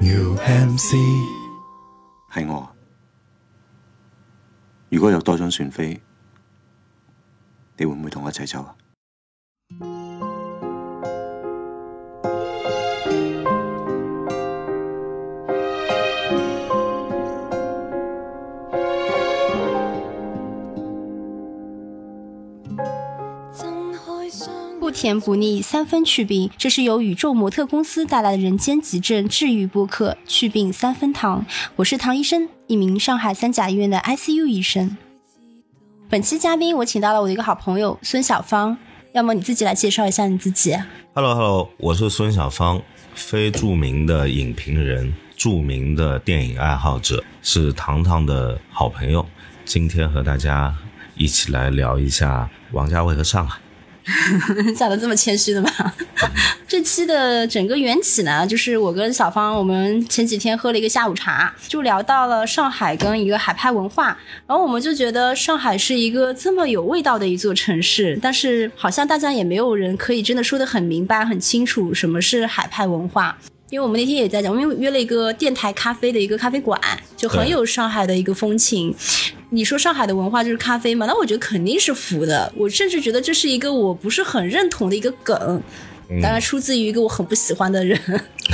UMC 係我。如果有多张船飞，你会唔会同我一齐走啊？甜不腻，三分去病。这是由宇宙模特公司带来的人间疾症治愈播客，去病三分糖。我是唐医生，一名上海三甲医院的 ICU 医生。本期嘉宾，我请到了我的一个好朋友孙小芳。要么你自己来介绍一下你自己。Hello Hello，我是孙小芳，非著名的影评人，著名的电影爱好者，是糖糖的好朋友。今天和大家一起来聊一下王家卫和上海。讲的这么谦虚的吗？这期的整个缘起呢，就是我跟小芳，我们前几天喝了一个下午茶，就聊到了上海跟一个海派文化，然后我们就觉得上海是一个这么有味道的一座城市，但是好像大家也没有人可以真的说得很明白、很清楚什么是海派文化。因为我们那天也在讲，我们约了一个电台咖啡的一个咖啡馆，就很有上海的一个风情。你说上海的文化就是咖啡嘛？那我觉得肯定是服的。我甚至觉得这是一个我不是很认同的一个梗，当然出自于一个我很不喜欢的人。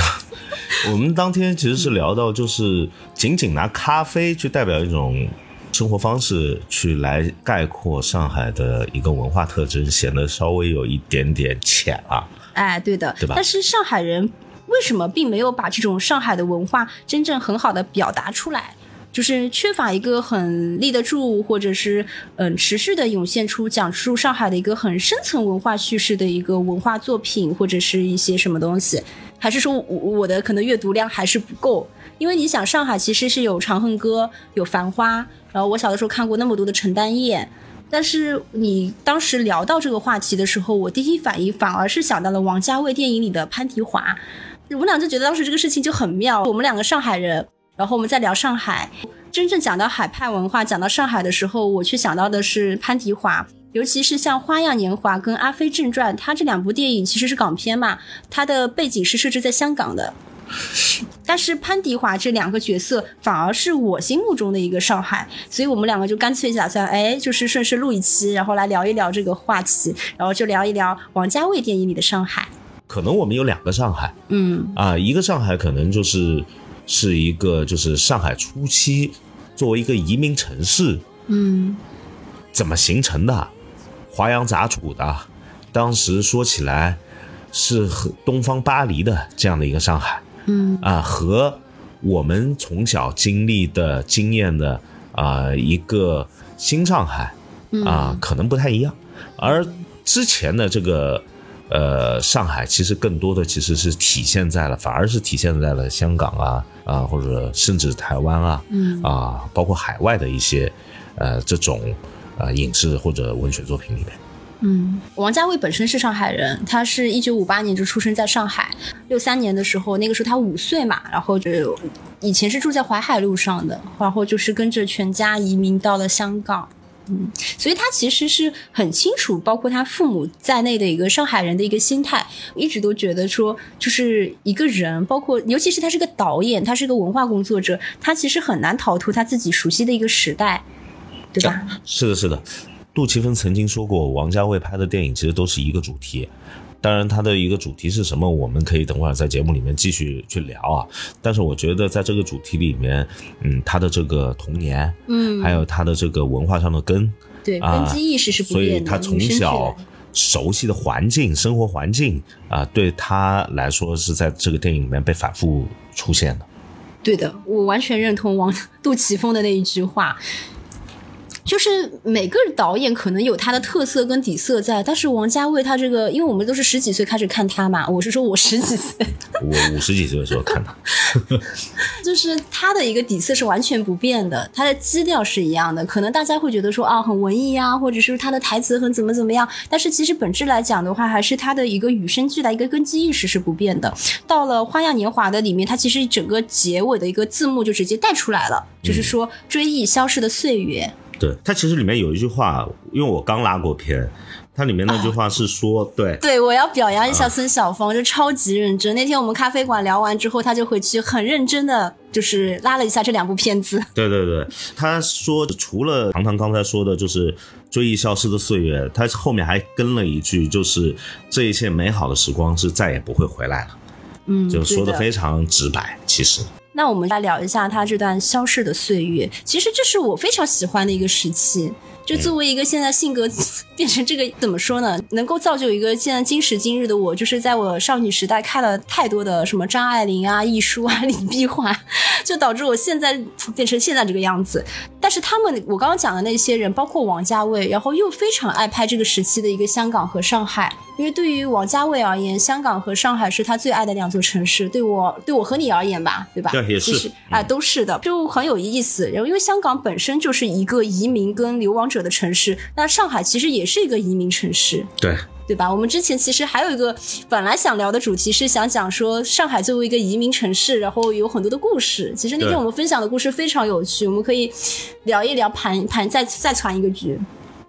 我们当天其实是聊到，就是仅仅拿咖啡去代表一种生活方式，去来概括上海的一个文化特征，显得稍微有一点点浅啊。哎，对的，对吧但是上海人为什么并没有把这种上海的文化真正很好的表达出来？就是缺乏一个很立得住，或者是嗯持续的涌现出讲述上海的一个很深层文化叙事的一个文化作品，或者是一些什么东西？还是说我我的可能阅读量还是不够？因为你想，上海其实是有《长恨歌》、有《繁花》，然后我小的时候看过那么多的陈丹燕，但是你当时聊到这个话题的时候，我第一反应反而是想到了王家卫电影里的潘迪华。我们俩就觉得当时这个事情就很妙。我们两个上海人，然后我们在聊上海，真正讲到海派文化，讲到上海的时候，我却想到的是潘迪华。尤其是像《花样年华》跟《阿飞正传》，它这两部电影其实是港片嘛，它的背景是设置在香港的。但是潘迪华这两个角色反而是我心目中的一个上海，所以我们两个就干脆打算，哎，就是顺势录一期，然后来聊一聊这个话题，然后就聊一聊王家卫电影里的上海。可能我们有两个上海。嗯。啊，一个上海可能就是是一个就是上海初期作为一个移民城市嗯。怎么形成的，华阳杂处的，当时说起来是和东方巴黎的这样的一个上海嗯。啊，和我们从小经历的经验的啊一个新上海啊可能不太一样，而之前的这个。呃，上海其实更多的其实是体现在了，反而是体现在了香港啊啊，或者甚至台湾啊，嗯啊，包括海外的一些呃这种呃影视或者文学作品里面。嗯，王家卫本身是上海人，他是一九五八年就出生在上海，六三年的时候，那个时候他五岁嘛，然后就以前是住在淮海路上的，然后就是跟着全家移民到了香港。嗯，所以他其实是很清楚，包括他父母在内的一个上海人的一个心态，一直都觉得说，就是一个人，包括尤其是他是个导演，他是个文化工作者，他其实很难逃脱他自己熟悉的一个时代，对吧？是的，是的。杜琪峰曾经说过，王家卫拍的电影其实都是一个主题。当然，他的一个主题是什么，我们可以等会儿在节目里面继续去聊啊。但是我觉得在这个主题里面，嗯，他的这个童年，嗯，还有他的这个文化上的根，对，啊根基意识是不所以。他从小熟悉的环境、生活环境啊，对他来说是在这个电影里面被反复出现的。对的，我完全认同王 杜琪峰的那一句话，就是每个导演可能有他的特色跟底色在，但是王家卫他这个，因为我们都是十几岁开始看他嘛，我是说我十几岁，我五十几岁的时候看他，就是他的一个底色是完全不变的，他的基调是一样的。可能大家会觉得说啊很文艺啊，或者是他的台词很怎么怎么样，但是其实本质来讲的话，还是他的一个与生俱来一个根基意识是不变的。到了《花样年华》的里面，它其实整个结尾的一个字幕就直接带出来了，就是说追忆消逝的岁月。对他其实里面有一句话，因为我刚拉过片，它里面那句话是说，对对，我要表扬一下孙晓峰，就超级认真。那天我们咖啡馆聊完之后，他就回去很认真的，就是拉了一下这两部片子。对对对，他说除了糖糖刚才说的，就是追忆消失的岁月，他后面还跟了一句，就是这一切美好的时光是再也不会回来了。嗯，就说的的非常直白，其实。那我们来聊一下他这段消逝的岁月。其实这是我非常喜欢的一个时期。就作为一个现在性格 变成这个，怎么说呢？能够造就一个现在今时今日的我，就是在我少女时代看了太多的什么张爱玲啊、亦舒啊、李碧华，就导致我现在 变成现在这个样子。但是他们，我刚刚讲的那些人，包括王家卫，然后又非常爱拍这个时期的一个香港和上海。因为对于王家卫而言，香港和上海是他最爱的两座城市。对我，对我和你而言吧，对吧？对，也是啊，都是的，就很有意思。然后，因为香港本身就是一个移民跟流亡者的城市，那上海其实也是一个移民城市。对。对吧？我们之前其实还有一个本来想聊的主题是想讲说上海作为一个移民城市，然后有很多的故事。其实那天我们分享的故事非常有趣，我们可以聊一聊，盘盘再再传一个局。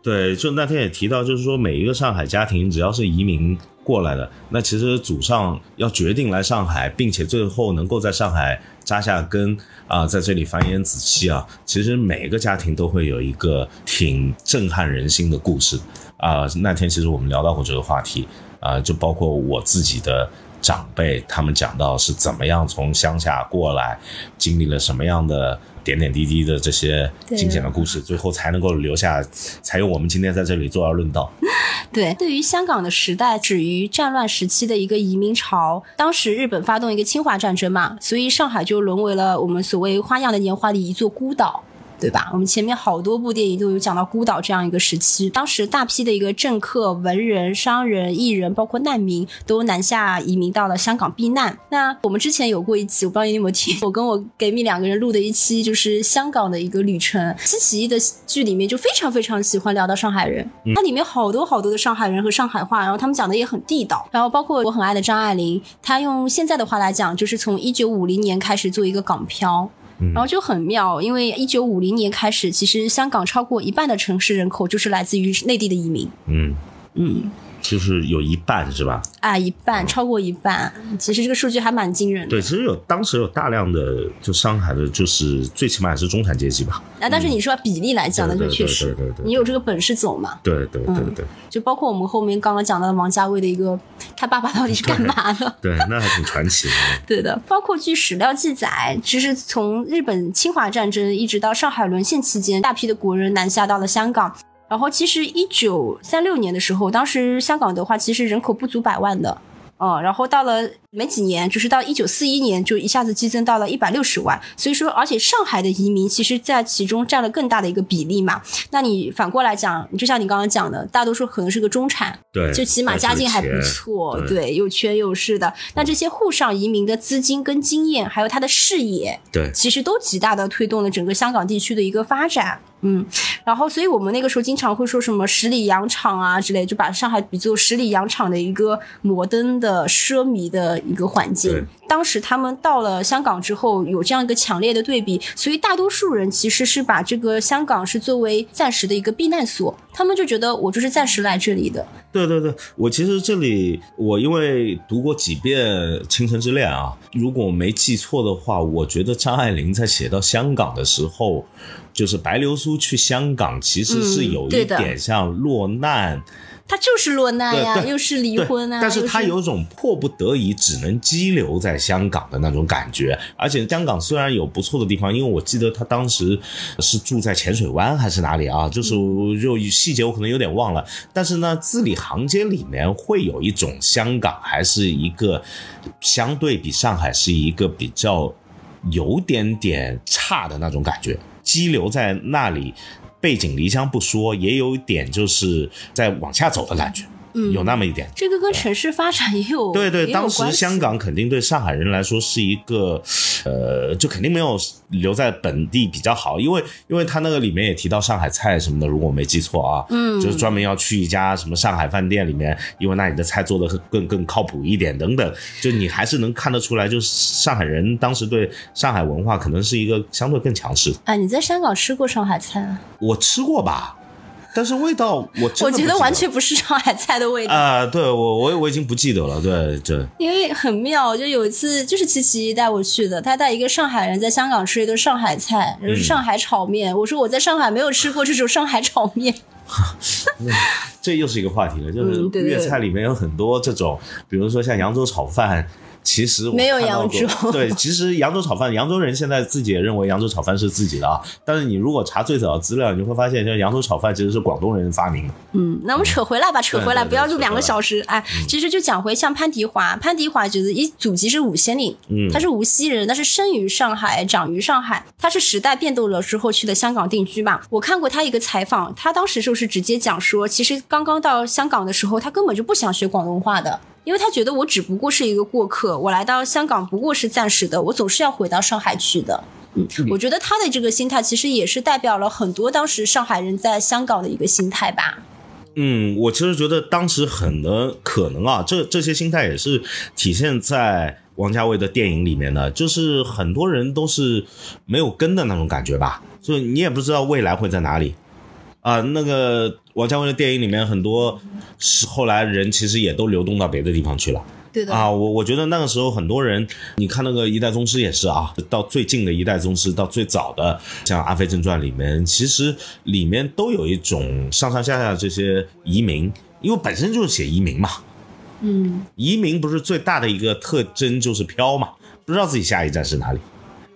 对，就那天也提到，就是说每一个上海家庭只要是移民过来的，那其实祖上要决定来上海，并且最后能够在上海扎下根啊，在这里繁衍子息啊，其实每个家庭都会有一个挺震撼人心的故事。啊，那天其实我们聊到过这个话题啊，就包括我自己的长辈，他们讲到是怎么样从乡下过来，经历了什么样的点点滴滴的这些惊险的故事，最后才能够留下，才有我们今天在这里坐而论道。对，对于香港的时代，止于战乱时期的一个移民潮，当时日本发动一个侵华战争嘛，所以上海就沦为了我们所谓花样的年华里一座孤岛。对吧？我们前面好多部电影都有讲到孤岛这样一个时期，当时大批的一个政客、文人、商人、艺人，包括难民，都南下移民到了香港避难。那我们之前有过一期，我不知道你有没有听，我跟我 g a m 两个人录的一期，就是香港的一个旅程。七奇一的剧里面就非常非常喜欢聊到上海人，它里面好多好多的上海人和上海话，然后他们讲的也很地道。然后包括我很爱的张爱玲，她用现在的话来讲，就是从一九五零年开始做一个港漂。然后就很妙，因为一九五零年开始，其实香港超过一半的城市人口就是来自于内地的移民。嗯嗯。就是有一半是吧？啊，一半，超过一半。其实这个数据还蛮惊人的。对，其实有当时有大量的就上海的，就是最起码是中产阶级吧。啊，但是你说比例来讲，那就确实，你有这个本事走嘛。对对对对。就包括我们后面刚刚讲到的王家卫的一个，他爸爸到底是干嘛的？对，那还挺传奇的。对的，包括据史料记载，其实从日本侵华战争一直到上海沦陷期间，大批的国人南下到了香港。然后，其实一九三六年的时候，当时香港的话，其实人口不足百万的。嗯，然后到了没几年，就是到一九四一年，就一下子激增到了一百六十万。所以说，而且上海的移民其实在其中占了更大的一个比例嘛。那你反过来讲，就像你刚刚讲的，大多数可能是个中产，对，就起码家境还不错，对，又缺又势的。那这些沪上移民的资金跟经验，还有他的视野，对，其实都极大的推动了整个香港地区的一个发展。嗯，然后，所以我们那个时候经常会说什么十里洋场啊之类，就把上海比作十里洋场的一个摩登的奢靡的一个环境。当时他们到了香港之后，有这样一个强烈的对比，所以大多数人其实是把这个香港是作为暂时的一个避难所，他们就觉得我就是暂时来这里的。对对对，我其实这里我因为读过几遍《倾城之恋》啊，如果没记错的话，我觉得张爱玲在写到香港的时候，就是白流苏去香港，其实是有一点像落难。他就是落难呀，又是离婚啊，但是他有种迫不得已只能羁留在香港的那种感觉。而且香港虽然有不错的地方，因为我记得他当时是住在浅水湾还是哪里啊？就是就细节我可能有点忘了。但是呢，字里行间里面会有一种香港还是一个相对比上海是一个比较有点点差的那种感觉，羁留在那里。背井离乡不说，也有点就是在往下走的感觉。有那么一点，这个跟城市发展也有对对，当时香港肯定对上海人来说是一个，呃，就肯定没有留在本地比较好，因为因为他那个里面也提到上海菜什么的，如果我没记错啊，嗯，就是专门要去一家什么上海饭店里面，因为那里的菜做的更更靠谱一点等等，就你还是能看得出来，就是上海人当时对上海文化可能是一个相对更强势。啊，你在香港吃过上海菜啊？我吃过吧。但是味道我我觉得完全不是上海菜的味道。啊、对我我我已经不记得了，对对因为很妙，就有一次就是琪琪带我去的，他带一个上海人在香港吃一顿上海菜，就是上海炒面。我说我在上海没有吃过这种上海炒面，这又是一个话题了，就嗯是粤菜里面有很多这种，比如说像扬州炒饭。其实我没有扬州对，其实扬州炒饭，扬州人现在自己也认为扬州炒饭是自己的啊。但是你如果查最早的资料，你会发现，像扬州炒饭其实是广东人发明的。嗯，那我们扯回来吧，扯回来，不要录两个小时。哎，其实就讲回像潘迪华，潘迪华就是一祖籍是五仙岭，嗯他是无锡人，但是生于上海，长于上海。他是时代变动了之后去的香港定居嘛。我看过他一个采访，他当时就是直接讲说，其实刚刚到香港的时候，他根本就不想学广东话的。因为他觉得我只不过是一个过客，我来到香港不过是暂时的，我总是要回到上海去的。嗯，我觉得他的这个心态其实也是代表了很多当时上海人在香港的一个心态吧。嗯，我其实觉得当时很的可能啊，这这些心态也是体现在王家卫的电影里面的，就是很多人都是没有根的那种感觉吧，就你也不知道未来会在哪里啊。那个王家卫的电影里面很多是后来人其实也都流动到别的地方去了。对的，啊，我我觉得那个时候很多人，你看那个《一代宗师》也是啊，到最近的一代宗师，到最早的像《阿飞正传》里面，其实里面都有一种上上下下这些移民，因为本身就是写移民嘛。嗯，移民不是最大的一个特征就是飘嘛，不知道自己下一站是哪里。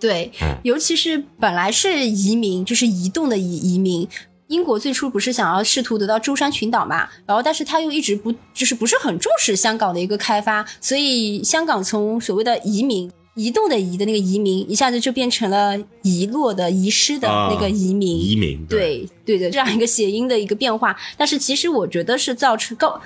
对嗯，尤其是本来是移民，就是移动的移移民。英国最初不是想要试图得到舟山群岛嘛，然后但是他又一直不就是不是很重视香港的一个开发，所以香港从所谓的移民。移动的移的那个移民，一下子就变成了遗落的、遗失的那个移民。移民对对的，这样一个谐音的一个变化，但是其实我觉得是造成构，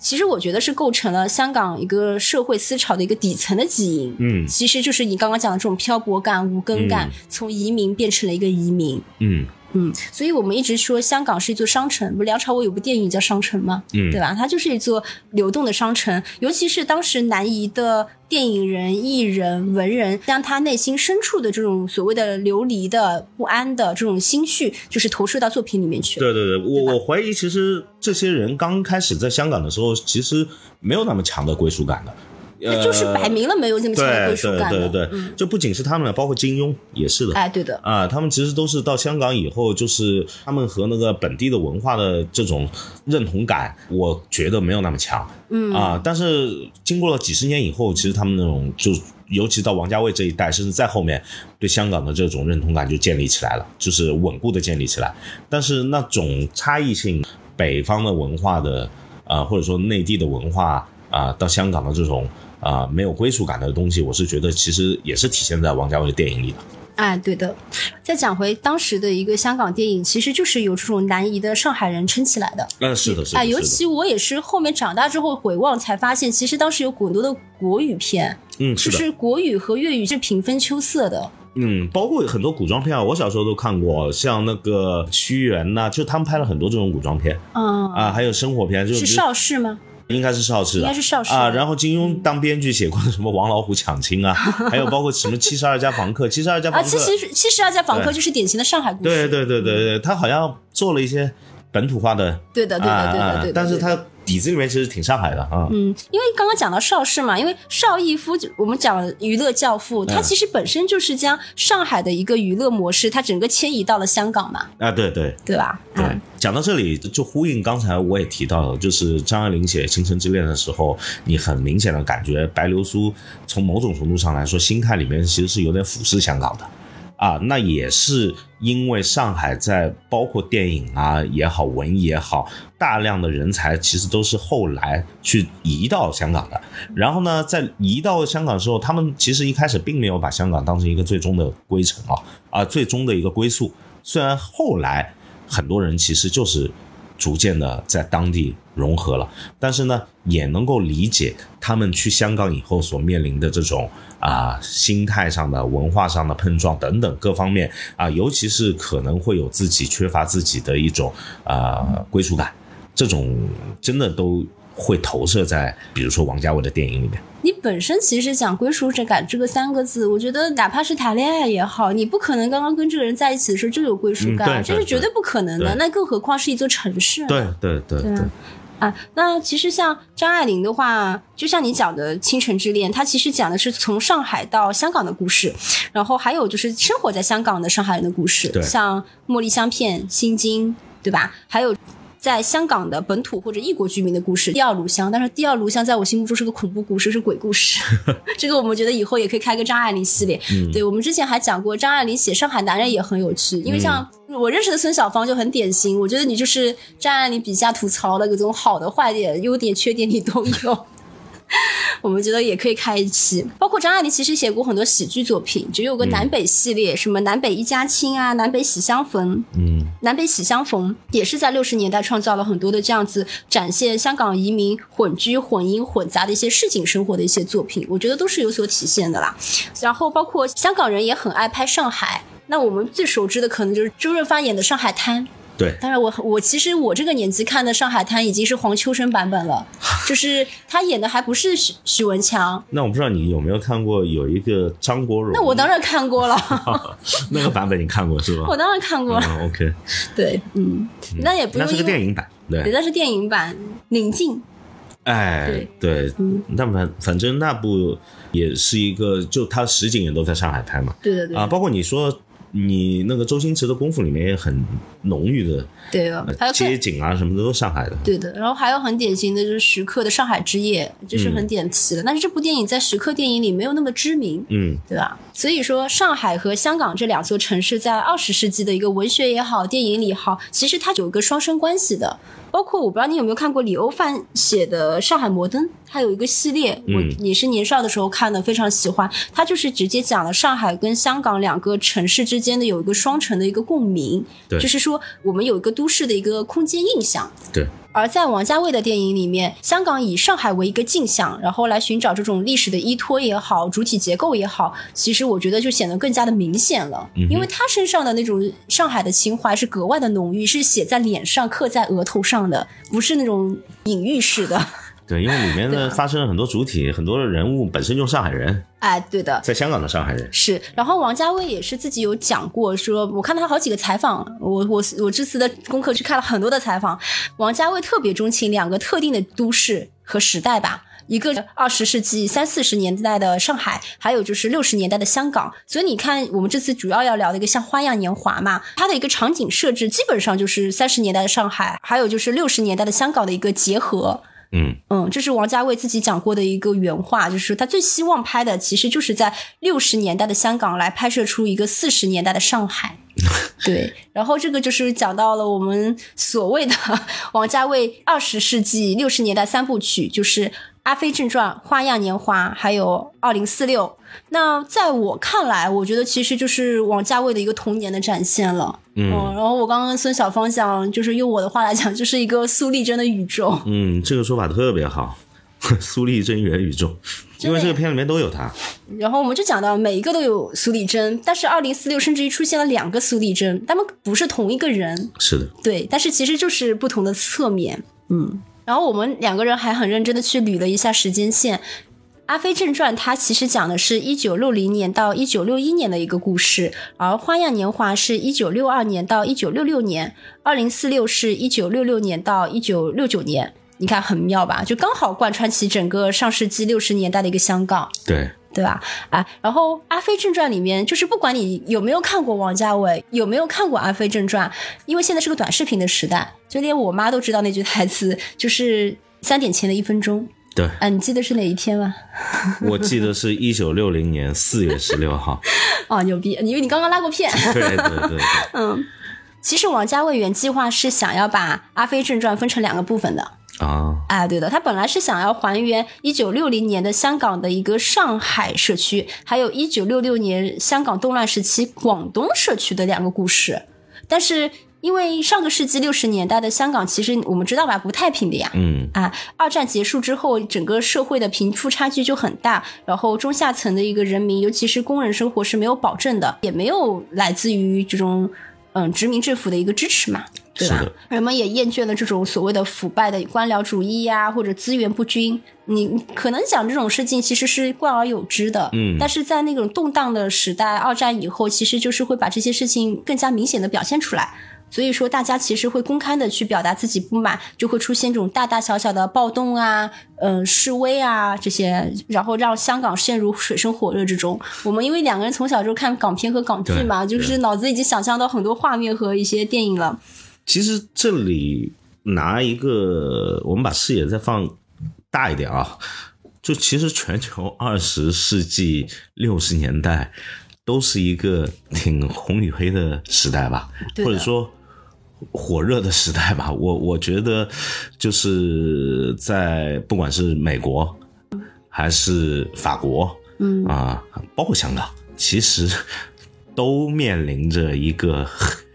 其实我觉得是构成了香港一个社会思潮的一个底层的基因。嗯其实就是你刚刚讲的这种漂泊感、无根感，从移民变成了一个移民。嗯嗯，所以我们一直说香港是一座商城，不，梁朝伟有部电影叫《商城》吗？嗯对吧？它就是一座流动的商城，尤其是当时南移的电影人、艺人、文人，将他内心深处的这种所谓的流离的、不安的这种心绪，就是投射到作品里面去。对对对，我我怀疑其实这些人刚开始在香港的时候，其实没有那么强的归属感的。那就是摆明了没有这么强的对归属感的。对对对，嗯，就不仅是他们了，包括金庸也是的。哎，对的，啊，他们其实都是到香港以后，就是他们和那个本地的文化的这种认同感，我觉得没有那么强。嗯啊，但是经过了几十年以后，其实他们那种就，尤其到王家卫这一代，甚至在后面，对香港的这种认同感就建立起来了，就是稳固的建立起来。但是那种差异性，北方的文化的啊、或者说内地的文化啊、到香港的这种啊、没有归属感的东西，我是觉得其实也是体现在王家卫的电影里的。哎，对的。再讲回当时的一个香港电影，其实就是有这种南移的上海人撑起来的。嗯、是的，是的，哎，尤其我也是后面长大之后回望才发现，其实当时有很多的国语片，嗯，就是的，是国语和粤语是平分秋色的。嗯，包括很多古装片啊，我小时候都看过，像那个屈原呐、就他们拍了很多这种古装片嗯，啊，还有生活片，就是邵氏吗？应该是邵氏的，应该是邵氏啊。然后金庸当编剧写过什么《王老虎抢亲》啊，还有包括什么《七十二家房客》，《七十二家啊，房客其》实七十二家房客就是典型的上海故事。对对对对对，他好像做了一些本土化的，对的，对的，对啊的，对的。对的但是他底子里面其实挺上海的啊。嗯，因为刚刚讲到邵氏嘛，因为邵逸夫，我们讲娱乐教父，他嗯其实本身就是将上海的一个娱乐模式，他整个迁移到了香港嘛，啊，对对对吧？对嗯，讲到这里就呼应刚才我也提到了，就是张爱玲写《倾城之恋》的时候，你很明显的感觉白流苏从某种程度上来说，心态里面其实是有点俯视香港的。啊，那也是因为上海在包括电影啊也好，文艺也好，大量的人才其实都是后来去移到香港的。然后呢，在移到香港之后，他们其实一开始并没有把香港当成一个最终的归程啊啊，最终的一个归宿。虽然后来很多人其实就是逐渐的在当地融合了，但是呢，也能够理解他们去香港以后所面临的这种啊、心态上的、文化上的碰撞等等各方面啊、尤其是可能会有自己缺乏自己的一种啊、归属感，这种真的都会投射在比如说王家卫的电影里面。你本身其实讲归属者感这个三个字，我觉得哪怕是谈恋爱也好，你不可能刚刚跟这个人在一起的时候就有归属感，这是绝对不可能的。那更何况是一座城市呢？对对对对啊啊，那其实像张爱玲的话，就像你讲的《倾城之恋》，它其实讲的是从上海到香港的故事，然后还有就是生活在香港的上海人的故事，像茉莉香片、心经，对吧？还有。在香港的本土或者异国居民的故事，《第二炉香》，但是《第二炉香》在我心目中是个恐怖故事，是鬼故事。这个我们觉得以后也可以开个张爱玲系列。嗯对我们之前还讲过，张爱玲写上海男人也很有趣，因为像我认识的孙小芳就很典型，我觉得你就是张爱玲笔下吐槽的各种好的、坏点、优点、缺点你都有。我们觉得也可以开一期，包括张爱玲其实写过很多喜剧作品，就有个南北系列，什么南北一家亲啊，南北喜相逢，嗯，南北喜相逢也是在六十年代创造了很多的这样子展现香港移民混居、混音、混杂的一些市井生活的一些作品，我觉得都是有所体现的啦。然后包括香港人也很爱拍上海，那我们最熟知的可能就是周润发演的《上海滩》。对，当然我，我其实我这个年纪看的《上海滩》已经是黄秋生版本了，就是他演的还不是许许文强。那我不知道你有没有看过有一个张国荣，那我当然看过了，那个版本你看过是吧？我当然看过了。嗯，OK，对，嗯，那也不那是个电影版，对，对，那是电影版《宁静》。哎，对，嗯。但反反正那部也是一个，就它实景也都在上海拍嘛，对对对，啊，包括你说你那个周星驰的功夫里面也很浓郁的对啊，还有街景啊什么的都上海的，对的，然后还有很典型的就是徐克的《上海之夜》，这是很典型的。但是这部电影在徐克电影里没有那么知名，嗯，对吧？所以说，上海和香港这两座城市在二十世纪的一个文学也好，电影里也好，其实它有一个双生关系的。包括我不知道你有没有看过李欧范写的《上海摩登》，它有一个系列，我嗯也是年少的时候看的，非常喜欢。它就是直接讲了上海跟香港两个城市之间的有一个双城的一个共鸣，就是说我们有一个都市的一个空间印象。对，而在王家卫的电影里面，香港以上海为一个镜像，然后来寻找这种历史的依托也好，主体结构也好，其实我觉得就显得更加的明显了。嗯因为他身上的那种上海的情怀是格外的浓郁，是写在脸上、刻在额头上的，不是那种隐喻式的。对，因为里面呢发生了很多主体，很多人物本身就是上海人，哎，对的，在香港的上海人，是，然后王家卫也是自己有讲过说，我看他好几个采访，我我我这次的功课去看了很多的采访，王家卫特别钟情两个特定的都市和时代吧。一个二十世纪三四十年代的上海，还有就是六十年代的香港。所以你看，我们这次主要要聊的一个像《花样年华》嘛，它的一个场景设置基本上就是三十年代的上海，还有就是六十年代的香港的一个结合。嗯，嗯，这是王家卫自己讲过的一个原话，就是他最希望拍的，其实就是在六十年代的香港来拍摄出一个四十年代的上海。对，然后这个就是讲到了我们所谓的王家卫二十世纪六十年代三部曲，就是《阿飞正传》《花样年华》还有《二零四六》。那在我看来，我觉得其实就是王家卫的一个童年的展现了。嗯。然后我刚刚跟孙小芳讲，就是用我的话来讲，就是一个苏丽珍的宇宙。嗯，这个说法特别好，苏丽珍元宇宙，因为这个片里面都有他，然后我们就讲到每一个都有苏丽珍，但是二零四六甚至于出现了两个苏丽珍，他们不是同一个人，是的，对，但是其实就是不同的侧面，嗯。然后我们两个人还很认真的去捋了一下时间线，《阿飞正传》它其实讲的是一九六零年到一九六一年的一个故事，而《花样年华》是一九六二年到一九六六年，二零四六是一九六六年到一九六九年。你看很妙吧？就刚好贯穿起整个上世纪六十年代的一个香港。对，对吧？啊，然后《阿飞正传》里面，就是不管你有没有看过王家卫，有没有看过《阿飞正传》，因为现在是个短视频的时代，就连我妈都知道那句台词，就是三点前的一分钟。对，啊，你记得是哪一天吗？我记得是一九六零年四月十六号，哦，牛逼！因为你刚刚拉过片。对对对对，嗯其实王家卫原计划是想要把《阿飞正传》分成两个部分的。啊，哎，对的，他本来是想要还原一九六零年的香港的一个上海社区，还有一九六六年香港动乱时期广东社区的两个故事，但是因为上个世纪六十年代的香港，其实我们知道吧，不太平的呀。嗯，啊，二战结束之后，整个社会的贫富差距就很大，然后中下层的一个人民，尤其是工人生活是没有保证的，也没有来自于这种嗯殖民政府的一个支持嘛。对吧？人们也厌倦了这种所谓的腐败的官僚主义呀、或者资源不均。你可能讲这种事情其实是贯而有之的，嗯但是在那种动荡的时代，二战以后，其实就是会把这些事情更加明显的表现出来。所以说，大家其实会公开的去表达自己不满，就会出现这种大大小小的暴动啊、嗯、示威啊这些，然后让香港陷入水深火热之中。我们因为两个人从小就看港片和港剧嘛，就是脑子已经想象到很多画面和一些电影了。其实这里拿一个，我们把视野再放大一点啊，就其实全球 二十世纪六十年代都是一个挺红与黑的时代吧，或者说火热的时代吧。我我觉得就是在不管是美国还是法国，嗯啊、包括香港，其实都面临着一个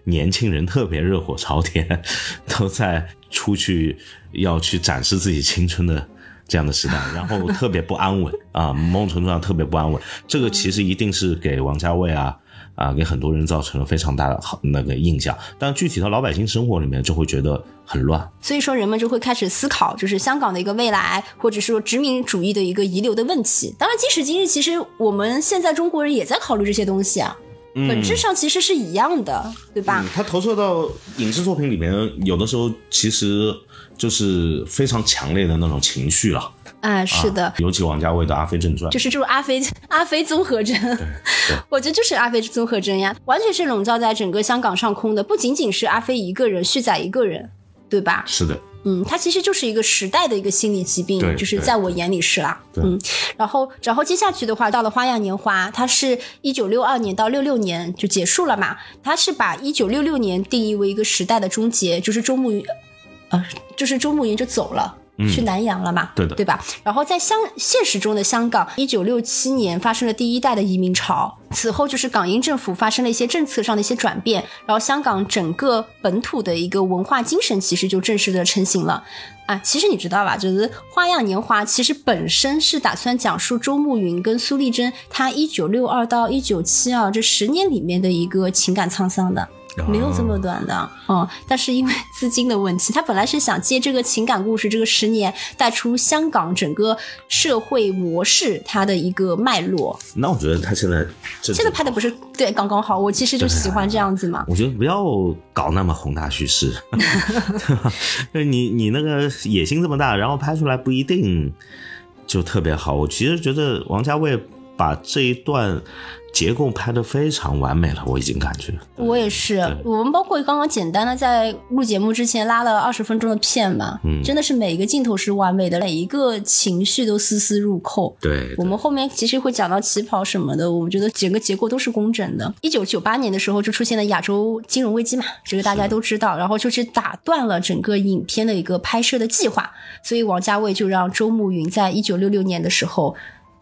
年轻人特别热火朝天，都在出去要去展示自己青春的这样的时代，然后特别不安稳啊，某种程度上特别不安稳。这个其实一定是给王家卫啊。啊，给很多人造成了非常大的好那个印象，但具体到老百姓生活里面，就会觉得很乱。所以说，人们就会开始思考，就是香港的一个未来，或者说殖民主义的一个遗留的问题。当然，今时今日，其实我们现在中国人也在考虑这些东西啊，本质上其实是一样的，对吧？嗯，它投射到影视作品里面，有的时候其实就是非常强烈的那种情绪了。哎，是的。尤其王家卫的《阿飞正传》，就是这种阿飞阿飞综合征，我觉得就是阿飞综合征呀，完全是笼罩在整个香港上空的，不仅仅是阿飞一个人，旭仔一个人，对吧？是的，嗯，它其实就是一个时代的一个心理疾病，就是在我眼里是啦。嗯，然后然后接下去的话，到了《花样年华》，它是一九六二年到六六年就结束了嘛，它是把一九六六年定义为一个时代的终结，就是周慕云，呃，就是周慕云就走了。去南洋了嘛？对的对吧？然后在香现实中的香港，一九六七年发生了第一代的移民潮，此后就是港英政府发生了一些政策上的一些转变，然后香港整个本土的一个文化精神其实就正式的成型了。啊，其实你知道吧？就是《花样年华》其实本身是打算讲述周慕云跟苏丽珍她一九六二到一九七二这十年里面的一个情感沧桑的。没有这么短的，嗯，但是因为资金的问题，他本来是想借这个情感故事，这个十年带出香港整个社会模式它的一个脉络。那我觉得他现在这现在拍的不是对刚刚好，我其实就喜欢这样子嘛。我觉得不要搞那么宏大叙事，对吧？就是你你那个野心这么大，然后拍出来不一定就特别好。我其实觉得王家卫把这一段结构拍得非常完美了，我已经感觉。我也是，我们包括刚刚简单的在录节目之前拉了二十分钟的片嘛，嗯真的是每一个镜头是完美的，每一个情绪都丝丝入扣。对，我们后面其实会讲到旗袍什么的，我们觉得整个结构都是工整的。一九九八年的时候就出现了亚洲金融危机嘛，这个大家都知道，然后就是打断了整个影片的一个拍摄的计划，所以王家卫就让周慕云在一九六六年的时候。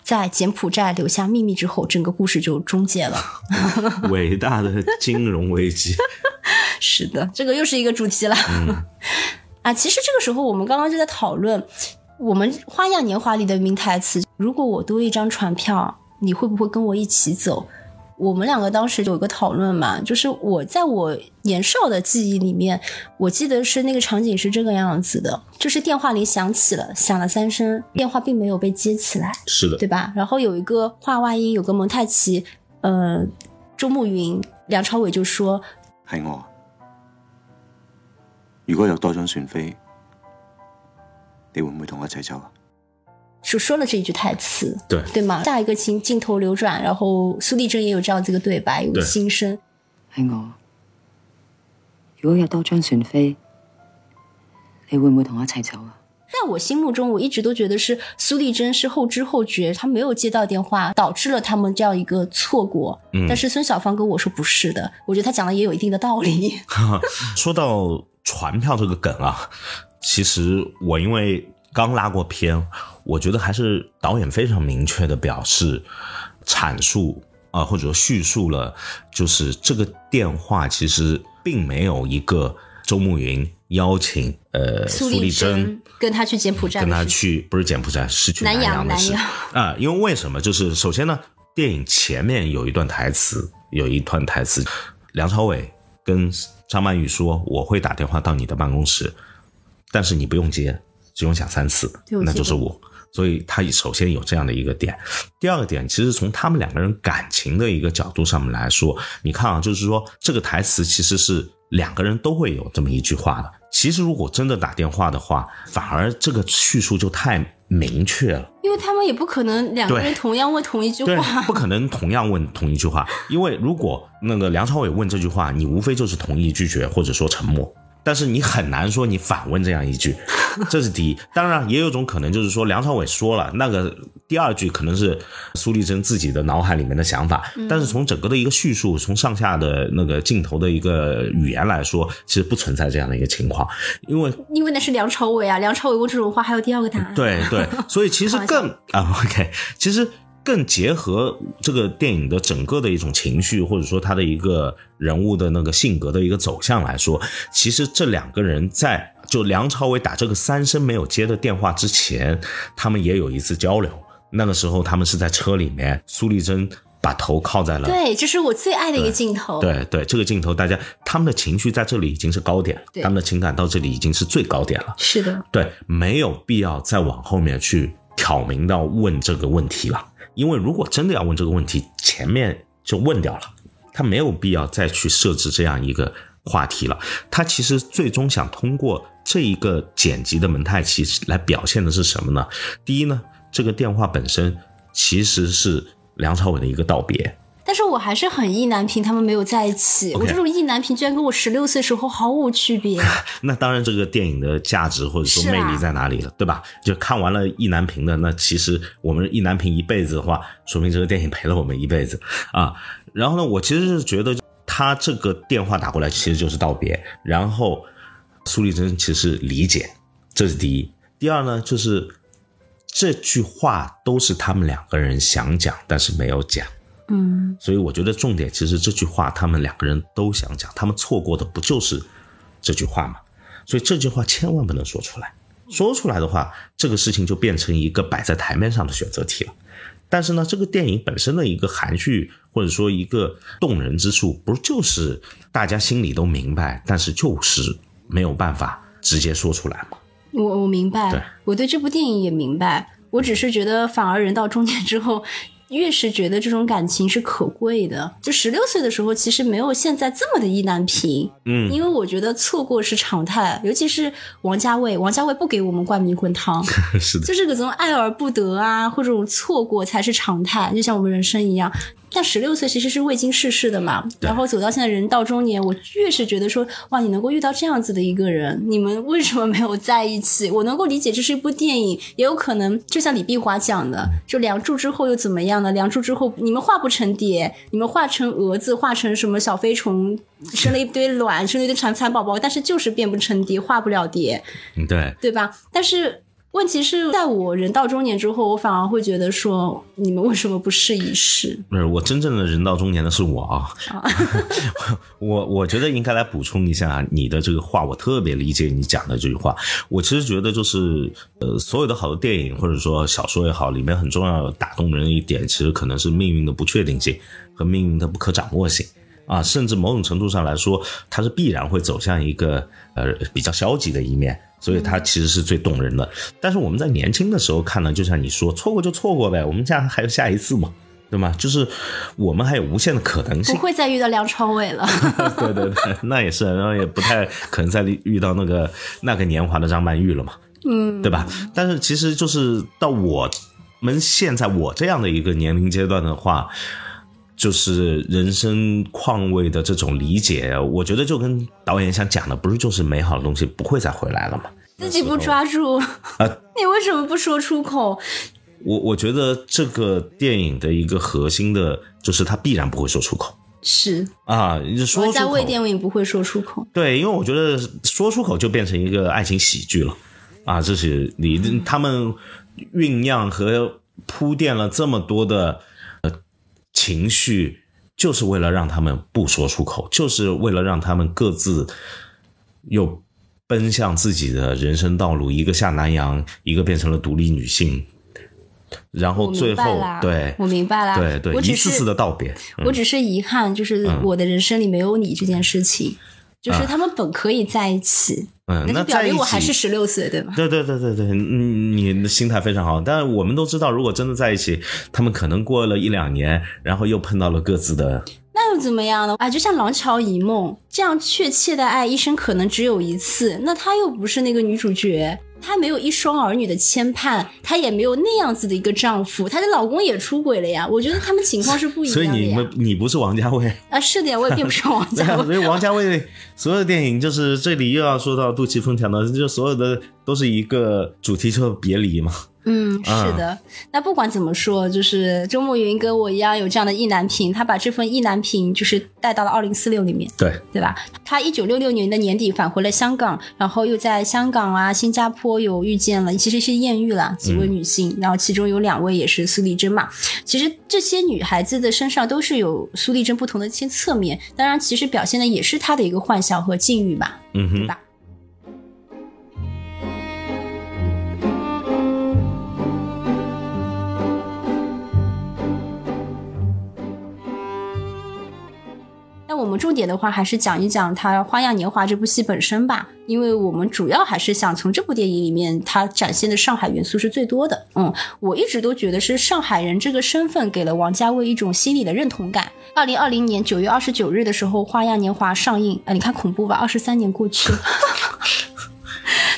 在柬埔寨留下秘密之后，整个故事就终结了。伟大的金融危机。是的，这个又是一个主题了。啊，其实这个时候我们刚刚就在讨论我们《花样年华》里的名台词：“如果我多一张船票，你会不会跟我一起走？”我们两个当时有一个讨论嘛，就是我在我年少的记忆里面，我记得是那个场景是这个样子的，就是电话铃响起了，响了三声，电话并没有被接起来，是的，对吧？然后有一个话外音，有个蒙太奇，呃，周慕云、梁朝伟就说系我。如果有多张船飞，你会唔会同我一齊走啊？就说了这一句台詞，對對嗎？下一個鏡鏡頭流转，然后苏丽珍也有这样子一個對白，有對心声。係我。如果有多張船飛，你會唔會同我一齊走啊？在我心目中，我一直都觉得是苏丽珍是后知后觉，她没有接到电话，导致了他们这样一个错过。嗯但是孙小芳跟我说不是的，我觉得他讲的也有一定的道理。说到船票这个梗啊，其实我因为刚拉过片，我觉得还是导演非常明确的表示阐述啊、呃或者说叙述了，就是这个电话其实并没有一个周慕云邀请呃苏丽珍珍跟他去柬埔寨跟他去不是柬埔寨，是去南洋洋的啊、因为为什么？就是首先呢，电影前面有一段台词，有一段台词，梁朝伟跟张曼玉说我会打电话到你的办公室，但是你不用接，只用响三次，那就是我。所以他首先有这样的一个点，第二个点，其实从他们两个人感情的一个角度上面来说，你看啊，就是说这个台词其实是两个人都会有这么一句话的。其实如果真的打电话的话，反而这个叙述就太明确了。因为他们也不可能两个人同样问同一句话，，不可能同样问同一句话，因为如果那个梁朝伟问这句话，你无非就是同意拒绝或者说沉默，但是你很难说你反问这样一句，这是第一。当然，也有一种可能就是说梁朝伟说了那个第二句可能是苏丽珍自己的脑海里面的想法，但是从整个的一个叙述，从上下的那个镜头的一个语言来说，其实不存在这样的一个情况，因为因为那是梁朝伟啊，梁朝伟问这种话还有第二个答案。对对，所以其实更 啊，OK，其实更结合这个电影的整个的一种情绪，或者说他的一个人物的那个性格的一个走向来说，其实这两个人在就梁朝伟打这个三声没有接的电话之前，他们也有一次交流。那个时候他们是在车里面，苏丽珍把头靠在了对，这是我最爱的一个镜头。对对，这个镜头，大家他们的情绪在这里已经是高点了，他们的情感到这里已经是最高点了。是的，对，没有必要再往后面去挑明到问这个问题了，因为如果真的要问这个问题，前面就问掉了，他没有必要再去设置这样一个话题了。他其实最终想通过这一个剪辑的蒙太奇来表现的是什么呢？第一呢，这个电话本身其实是梁朝伟的一个道别，但是我还是很意难平，他们没有在一起。我这种意难平居然跟我十六岁时候毫无区别。那当然，这个电影的价值或者说魅力在哪里了，对吧？就看完了意难平的，那其实我们意难平一辈子的话，说明这个电影陪了我们一辈子啊。然后呢，我其实是觉得他这个电话打过来其实就是道别，然后苏丽珍其实理解，这是第一。第二呢，就是这句话都是他们两个人想讲，但是没有讲。嗯，所以我觉得重点其实这句话他们两个人都想讲，他们错过的不就是这句话吗？所以这句话千万不能说出来，说出来的话，这个事情就变成一个摆在台面上的选择题了。但是呢，这个电影本身的一个含蓄或者说一个动人之处，不就是大家心里都明白，但是就是没有办法直接说出来吗？我我明白，对我对这部电影也明白。我只是觉得，反而人到中年之后，越是觉得这种感情是可贵的。就十六岁的时候，其实没有现在这么的意难平。嗯，因为我觉得错过是常态，尤其是王家卫，王家卫不给我们灌迷魂汤，是的，就是各种爱而不得啊，或者这种错过才是常态，就像我们人生一样。但十六岁其实是未经世事的嘛，然后走到现在人到中年，我越是觉得说，哇，你能够遇到这样子的一个人，你们为什么没有在一起？我能够理解这是一部电影，也有可能就像李碧华讲的，就梁祝之后又怎么样呢？梁祝之后你们化不成蝶，你们化成蛾子，化成什么小飞虫，生了一堆卵，生了一堆蚕蚕宝宝，但是就是变不成蝶，化不了蝶。嗯对，对吧？但是问题是在我人到中年之后，我反而会觉得说，你们为什么不试一试？不是我真正的人到中年的是我啊，我我觉得应该来补充一下你的这个话，我特别理解你讲的这句话。我其实觉得就是呃，所有的好的电影或者说小说也好，里面很重要打动人的一点，其实可能是命运的不确定性和命运的不可掌握性。啊，甚至某种程度上来说，它是必然会走向一个呃比较消极的一面，所以它其实是最动人的。但是我们在年轻的时候看呢，就像你说，错过就错过呗，我们这样 还有下一次嘛，对吗？就是我们还有无限的可能性不。会再遇到梁朝伟了。对对对，那也是，然后也不太可能再遇到那个那个年华的张曼玉了嘛，嗯，对吧？但是其实就是到我们现在我这样的一个年龄阶段的话，就是人生况味的这种理解，我觉得就跟导演想讲的，不是就是美好的东西不会再回来了吗？自己不抓住啊，你为什么不说出口？我我觉得这个电影的一个核心的就是他必然不会说出口是啊，你说王家卫出口电影不会说出口。对，因为我觉得说出口就变成一个爱情喜剧了啊！这是你他们酝酿和铺垫了这么多的呃情绪，就是为了让他们不说出口，就是为了让他们各自又奔向自己的人生道路，一个下南洋，一个变成了独立女性。然后最后对我明白了，对对我只是一次次的道别，嗯。我只是遗憾，就是我的人生里没有你这件事情，就是啊他们本可以在一起，嗯，那就表明我还是十六岁，对吧？对对对对对，你，你的心态非常好。但是我们都知道，如果真的在一起，他们可能过了一两年，然后又碰到了各自的，那又怎么样呢？啊，就像《廊桥遗梦》这样确切的爱，一生可能只有一次。那她又不是那个女主角，她没有一双儿女的牵绊，她也没有那样子的一个丈夫，她的老公也出轨了呀。我觉得他们情况是不一所以样的呀。你们你不是王家卫，啊，是的呀，我也并不是王家卫。所以王家卫所有的电影就是这里又要说到杜琪峰讲的，就所有的都是一个主题，就是别离嘛。嗯，是啊的。那不管怎么说，就是周慕云跟我一样有这样的意难平，他把这份意难平就是带到了二零四六里面。对，对吧？他一九六六年的年底返回了香港，然后又在香港啊、新加坡有遇见了，其实是艳遇了几位女性，然后其中有两位也是苏丽珍嘛。其实这些女孩子的身上都是有苏丽珍不同的一些侧面，当然其实表现的也是她的一个幻想和境遇吧，嗯哼，对吧？我们重点的话，还是讲一讲他《花样年华》这部戏本身吧，因为我们主要还是想从这部电影里面它展现的上海元素是最多的。嗯，我一直都觉得是上海人这个身份给了王家卫一种心理的认同感。二零二零年九月二十九日的时候，《花样年华》上映，啊，你看恐怖吧，二十三年过去了。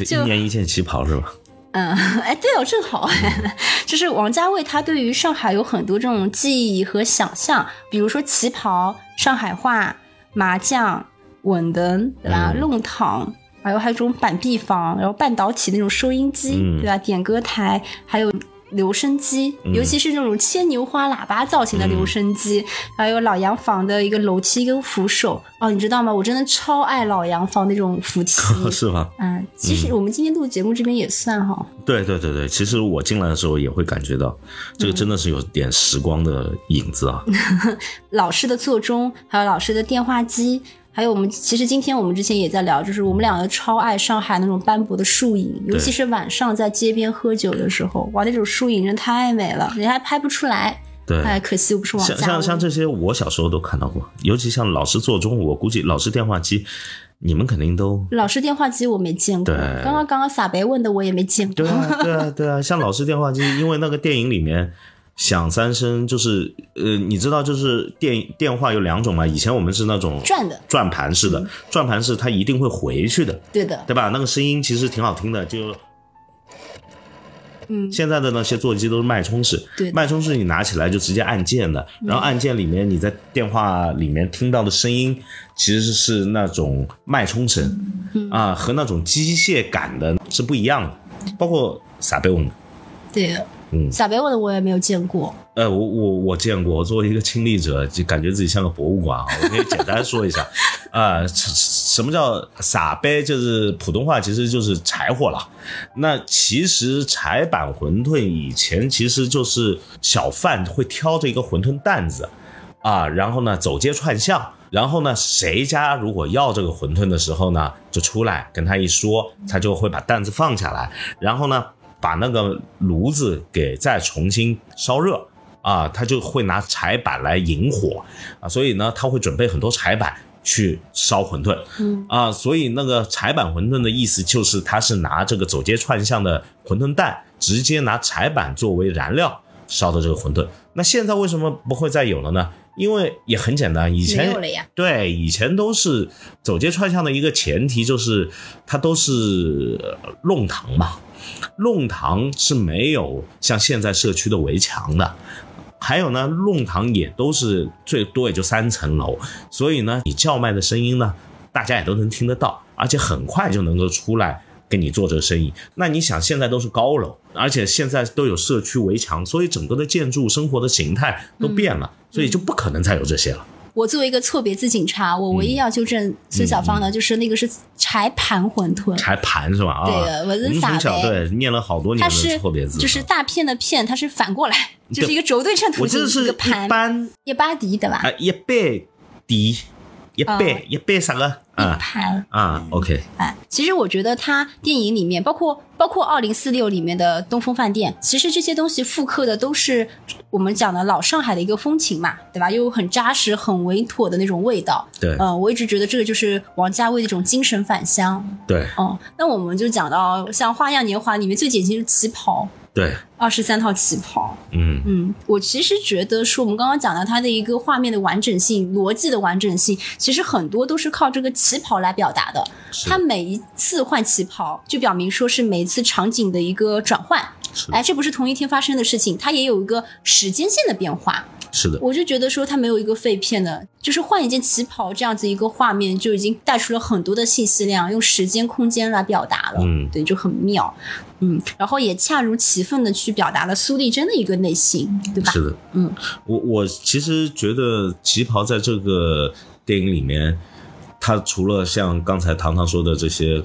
一年一件旗袍是吧？嗯，哎，对哦，正好，就是王家卫他对于上海有很多这种记忆和想象，比如说旗袍、上海话、麻将、稳灯，对吧？嗯弄堂，还有还有这种板壁房，然后半导体那种收音机，嗯对吧？点歌台，还有。留声机，尤其是这种牵牛花喇叭造型的留声机，还有老洋房的一个楼梯跟扶手哦，你知道吗？我真的超爱老洋房那种扶梯，是吧？嗯，其实我们今天录节目这边也算哈，对对对对，其实我进来的时候也会感觉到，这个真的是有点时光的影子啊。老师的座钟，还有老师的电话机，还有我们其实今天我们之前也在聊，就是我们两个超爱上海那种斑驳的树影，尤其是晚上在街边喝酒的时候，哇，那种树影真太美了，人家还拍不出来。对，哎，可惜我不是王像家。像像这些，我小时候都看到过，尤其像老式座钟，我估计老式电话机，你们肯定都老式电话机我没见过，对刚刚刚刚撒白问的我也没见过。对啊，对啊，对啊，像老式电话机，因为那个电影里面响三声，就是呃，你知道，就是电电话有两种嘛，以前我们是那种转的，转盘式的，转盘式它一定会回去的，对的，对吧？那个声音其实挺好听的，就。嗯。现在的那些座机都是脉冲式，对脉冲式你拿起来就直接按键的，然后按键里面你在电话里面听到的声音其实是那种脉冲声，嗯。啊，和那种机械感的是不一样的，包括撒贝翁。对。的，嗯撒白问的我也没有见过。呃，我我我见过，我作为一个亲历者，就感觉自己像个博物馆啊。我可以简单说一下，啊、什什么叫撒杯？就是普通话，其实就是柴火了。那其实柴板馄饨以前其实就是小贩会挑着一个馄饨担子啊，然后呢走街串巷。然后呢，谁家如果要这个馄饨的时候呢，就出来跟他一说，他就会把担子放下来，然后呢，把那个炉子给再重新烧热啊，他就会拿柴板来引火啊，所以呢，他会准备很多柴板去烧馄饨，嗯啊，所以那个柴板馄饨的意思就是他是拿这个走街串巷的馄饨蛋，直接拿柴板作为燃料烧的这个馄饨。那现在为什么不会再有了呢？因为也很简单，以前。对，以前都是走街串巷的一个前提，就是它都是呃弄堂嘛，弄堂是没有像现在社区的围墙的。还有呢，弄堂也都是最多也就三层楼，所以呢，你叫卖的声音呢，大家也都能听得到，而且很快就能够出来跟你做这个生意。那你想，现在都是高楼，而且现在都有社区围墙，所以整个的建筑生活的形态都变了，所以就不可能再有这些了。我作为一个错别字警察，我唯一要纠正孙小芳的，就是那个是柴盘馄饨，柴盘是吧？啊，对的我从小撒对念了好多年的错别字，就是大片的片，它是反过来，就是一个轴对称图形，我记得是一一个盘，般一巴迪对吧？啊，一百底，一一杯一杯啥个啊拍。啊？OK，哎，其实我觉得它电影里面，包括包括二零四六里面的东风饭店，其实这些东西复刻的都是我们讲的老上海的一个风情嘛，对吧？又很扎实、很稳妥的那种味道。对嗯、我一直觉得这个就是王家卫的一种精神返乡。对哦、那我们就讲到像《花样年华》里面最典型就是旗袍，对，二十三套旗袍。嗯嗯，我其实觉得说我们刚刚讲到它的一个画面的完整性、逻辑的完整性，其实很多都是靠这个旗袍来表达的。它每一次换旗袍，就表明说是每一次场景的一个转换。是哎，这不是同一天发生的事情，它也有一个时间线的变化。是的，我就觉得说它没有一个废片的，就是换一件旗袍这样子一个画面，就已经带出了很多的信息量，用时间空间来表达了。嗯对，就很妙。嗯，然后也恰如其分的去表达了苏丽珍的一个内心，对吧？是的，嗯，我我其实觉得旗袍在这个电影里面，它除了像刚才糖糖说的这些，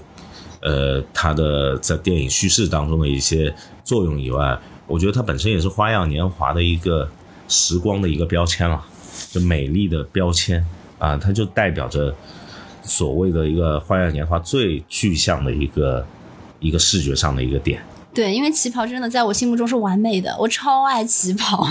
呃，它的在电影叙事当中的一些作用以外，我觉得它本身也是《花样年华》的一个时光的一个标签了，就美丽的标签啊，它就代表着所谓的一个《花样年华》最具象的一个一个视觉上的一个点。对，因为旗袍真的在我心目中是完美的，我超爱旗袍。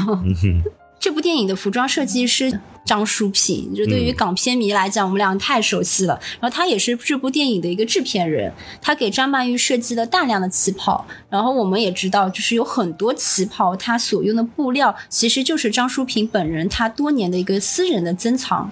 这部电影的服装设计师张淑平，就对于港片迷来讲，我们俩太熟悉了。然后他也是这部电影的一个制片人，他给张曼玉设计了大量的旗袍。然后我们也知道，就是有很多旗袍，它所用的布料其实就是张淑平本人他多年的一个私人的珍藏。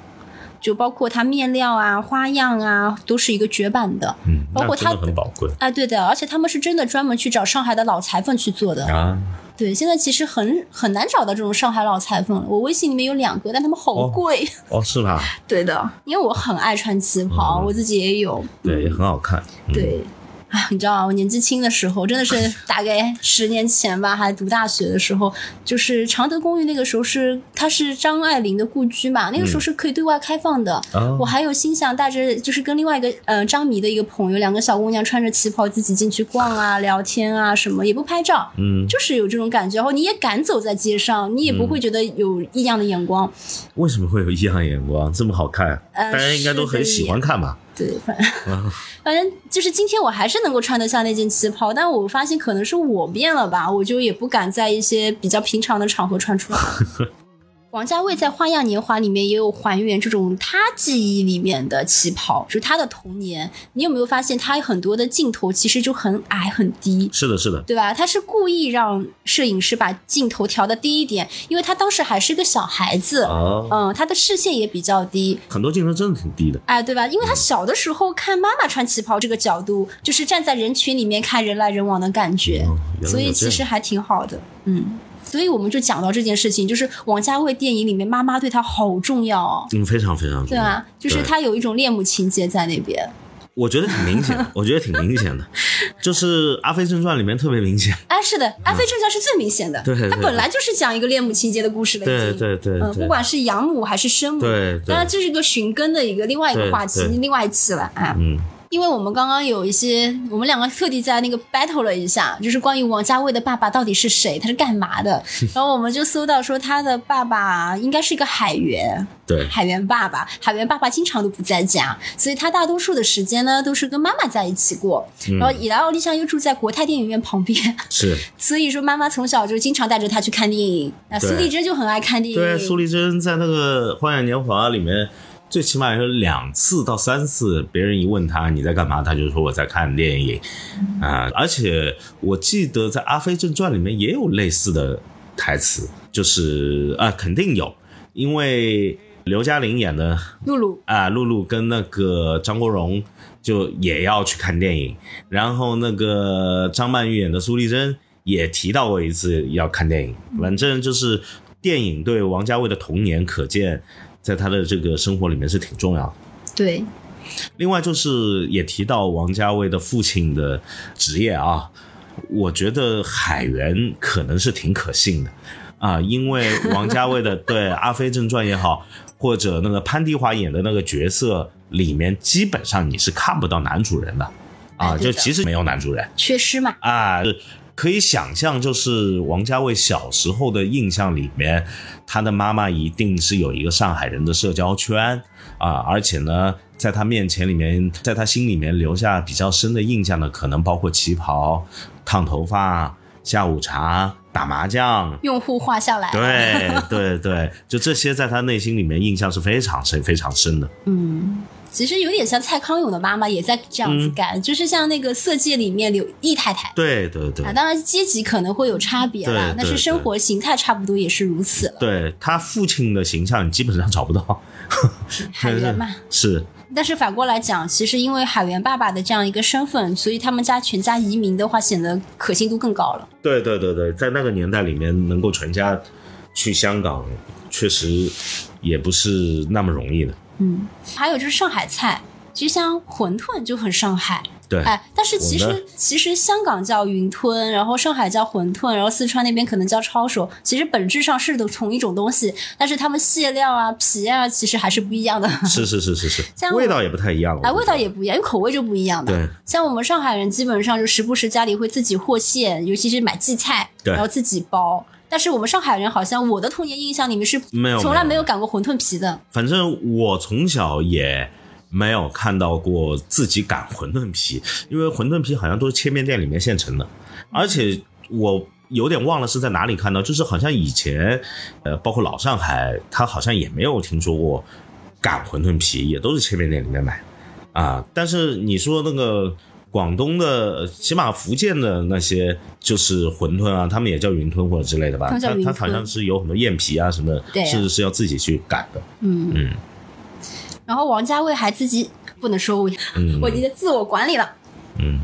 就包括它面料啊、花样啊，都是一个绝版的。嗯，包括它很宝贵哎，对的，而且他们是真的专门去找上海的老裁缝去做的。啊。对，现在其实很很难找到这种上海老裁缝了。我微信里面有两个，但他们好哦贵。哦，是吧？对的，因为我很爱穿旗袍，嗯我自己也有。对，也很好看。嗯、对，啊，你知道吗，我年纪轻的时候，真的是 大概十年前吧，还读大学的时候，就是常德公寓那个时候是它是张爱玲的故居嘛，那个时候是可以对外开放的。哦我还有心想带着就是跟另外一个呃张迷的一个朋友，两个小姑娘穿着旗袍自己进去逛啊、聊天啊什么，也不拍照，嗯，就是有这种感觉。然后你也敢走在街上，你也不会觉得有异样的眼光。为什么会有异样眼光？这么好看，呃大家应该都很喜欢看吧？对，反正 反正就是今天我还是能够穿得下那件旗袍，但我发现可能是我变了吧，我就也不敢在一些比较平常的场合穿出来。王家卫在《花样年华》里面也有还原这种他记忆里面的旗袍，就是他的童年。你有没有发现他很多的镜头其实就很矮很低？是的，是的，对吧？他是故意让摄影师把镜头调的低一点，因为他当时还是个小孩子，哦，嗯，他的视线也比较低，很多镜头真的挺低的。哎，对吧？因为他小的时候看妈妈穿旗袍这个角度，就是站在人群里面看人来人往的感觉，所以其实还挺好的。嗯，所以我们就讲到这件事情，就是王家卫电影里面妈妈对他好重要哦，嗯，非常非常重要。对啊？就是他有一种恋母情节在那边。我觉得挺明显的，我觉得挺明显的，就是《阿飞正传》里面特别明显。哎，是的，《阿飞正传》是最明显的，对对。它本来就是讲一个恋母情节的故事的，对对对嗯不管是养母还是生母，对对。当然这是一个寻根的一个另外一个话题，另外一期了啊。嗯，因为我们刚刚有一些，我们两个特地在那个 battle 了一下，就是关于王家卫的爸爸到底是谁，他是干嘛的。然后我们就搜到说他的爸爸应该是一个海员，对，海员爸爸，海员爸爸经常都不在家，所以他大多数的时间呢都是跟妈妈在一起过。嗯然后以来奥利香又住在国泰电影院旁边，是 所以说妈妈从小就经常带着他去看电影。那苏丽珍就很爱看电影，对，苏丽珍在那个《花样年华》里面，最起码有两次到三次，别人一问他你在干嘛，他就说我在看电影啊、而且我记得在《阿飞正传》里面也有类似的台词，就是啊，肯定有，因为刘嘉玲演的露露。啊，露露跟那个张国荣就也要去看电影，然后那个张曼玉演的苏丽珍也提到过一次要看电影。反正就是电影对王家卫的童年，可见在他的这个生活里面是挺重要的。对，另外就是也提到王家卫的父亲的职业啊，我觉得海员可能是挺可信的啊，因为王家卫的 对《阿飞正传》也好，或者那个潘迪华演的那个角色里面，基本上你是看不到男主人的啊，就其实没有男主人缺失嘛。啊。可以想象，就是王家卫小时候的印象里面，他的妈妈一定是有一个上海人的社交圈啊，而且呢，在他面前里面，在他心里面留下比较深的印象的，可能包括旗袍、烫头发、下午茶、打麻将。用户画下来，对对对，就这些，在他内心里面印象是非常深、非常深的。嗯，其实有点像蔡康永的妈妈也在这样子嗯干，就是像那个《色戒》里面柳毅太太。对对对啊，当然阶级可能会有差别啦，但是生活形态差不多也是如此了。对他父亲的形象，你基本上找不到。海源嘛，是，但是反过来讲，其实因为海源爸爸的这样一个身份，所以他们家全家移民的话，显得可信度更高了。对对对对，在那个年代里面，能够全家去香港，确实也不是那么容易的。嗯，还有就是上海菜，其实像馄饨就很上海。对，哎，但是其实其实香港叫云吞，然后上海叫馄饨，然后四川那边可能叫抄手，其实本质上是的同一种东西，但是他们馅料啊、皮啊，其实还是不一样的。是是是是是 味道也不太一样了。哎，味道也不一样，因为口味就不一样的。对，像我们上海人基本上就时不时家里会自己和馅，尤其是买荠菜，对然后自己包。但是我们上海人好像我的童年印象里面是没有从来没有擀过馄饨皮的。反正我从小也没有看到过自己擀馄饨皮，因为馄饨皮好像都是切面店里面现成的，而且我。有点忘了是在哪里看到，就是好像以前，呃，包括老上海，他好像也没有听说过擀馄饨皮，也都是切面店里面买啊。但是你说那个广东的，起码福建的那些就是馄饨啊，他们也叫云吞或者之类的吧？他们叫云吞它好像是有很多燕皮啊什么的，是是要自己去擀的。嗯嗯然后王家卫还自己不能说我，嗯我已经在自我管理了。嗯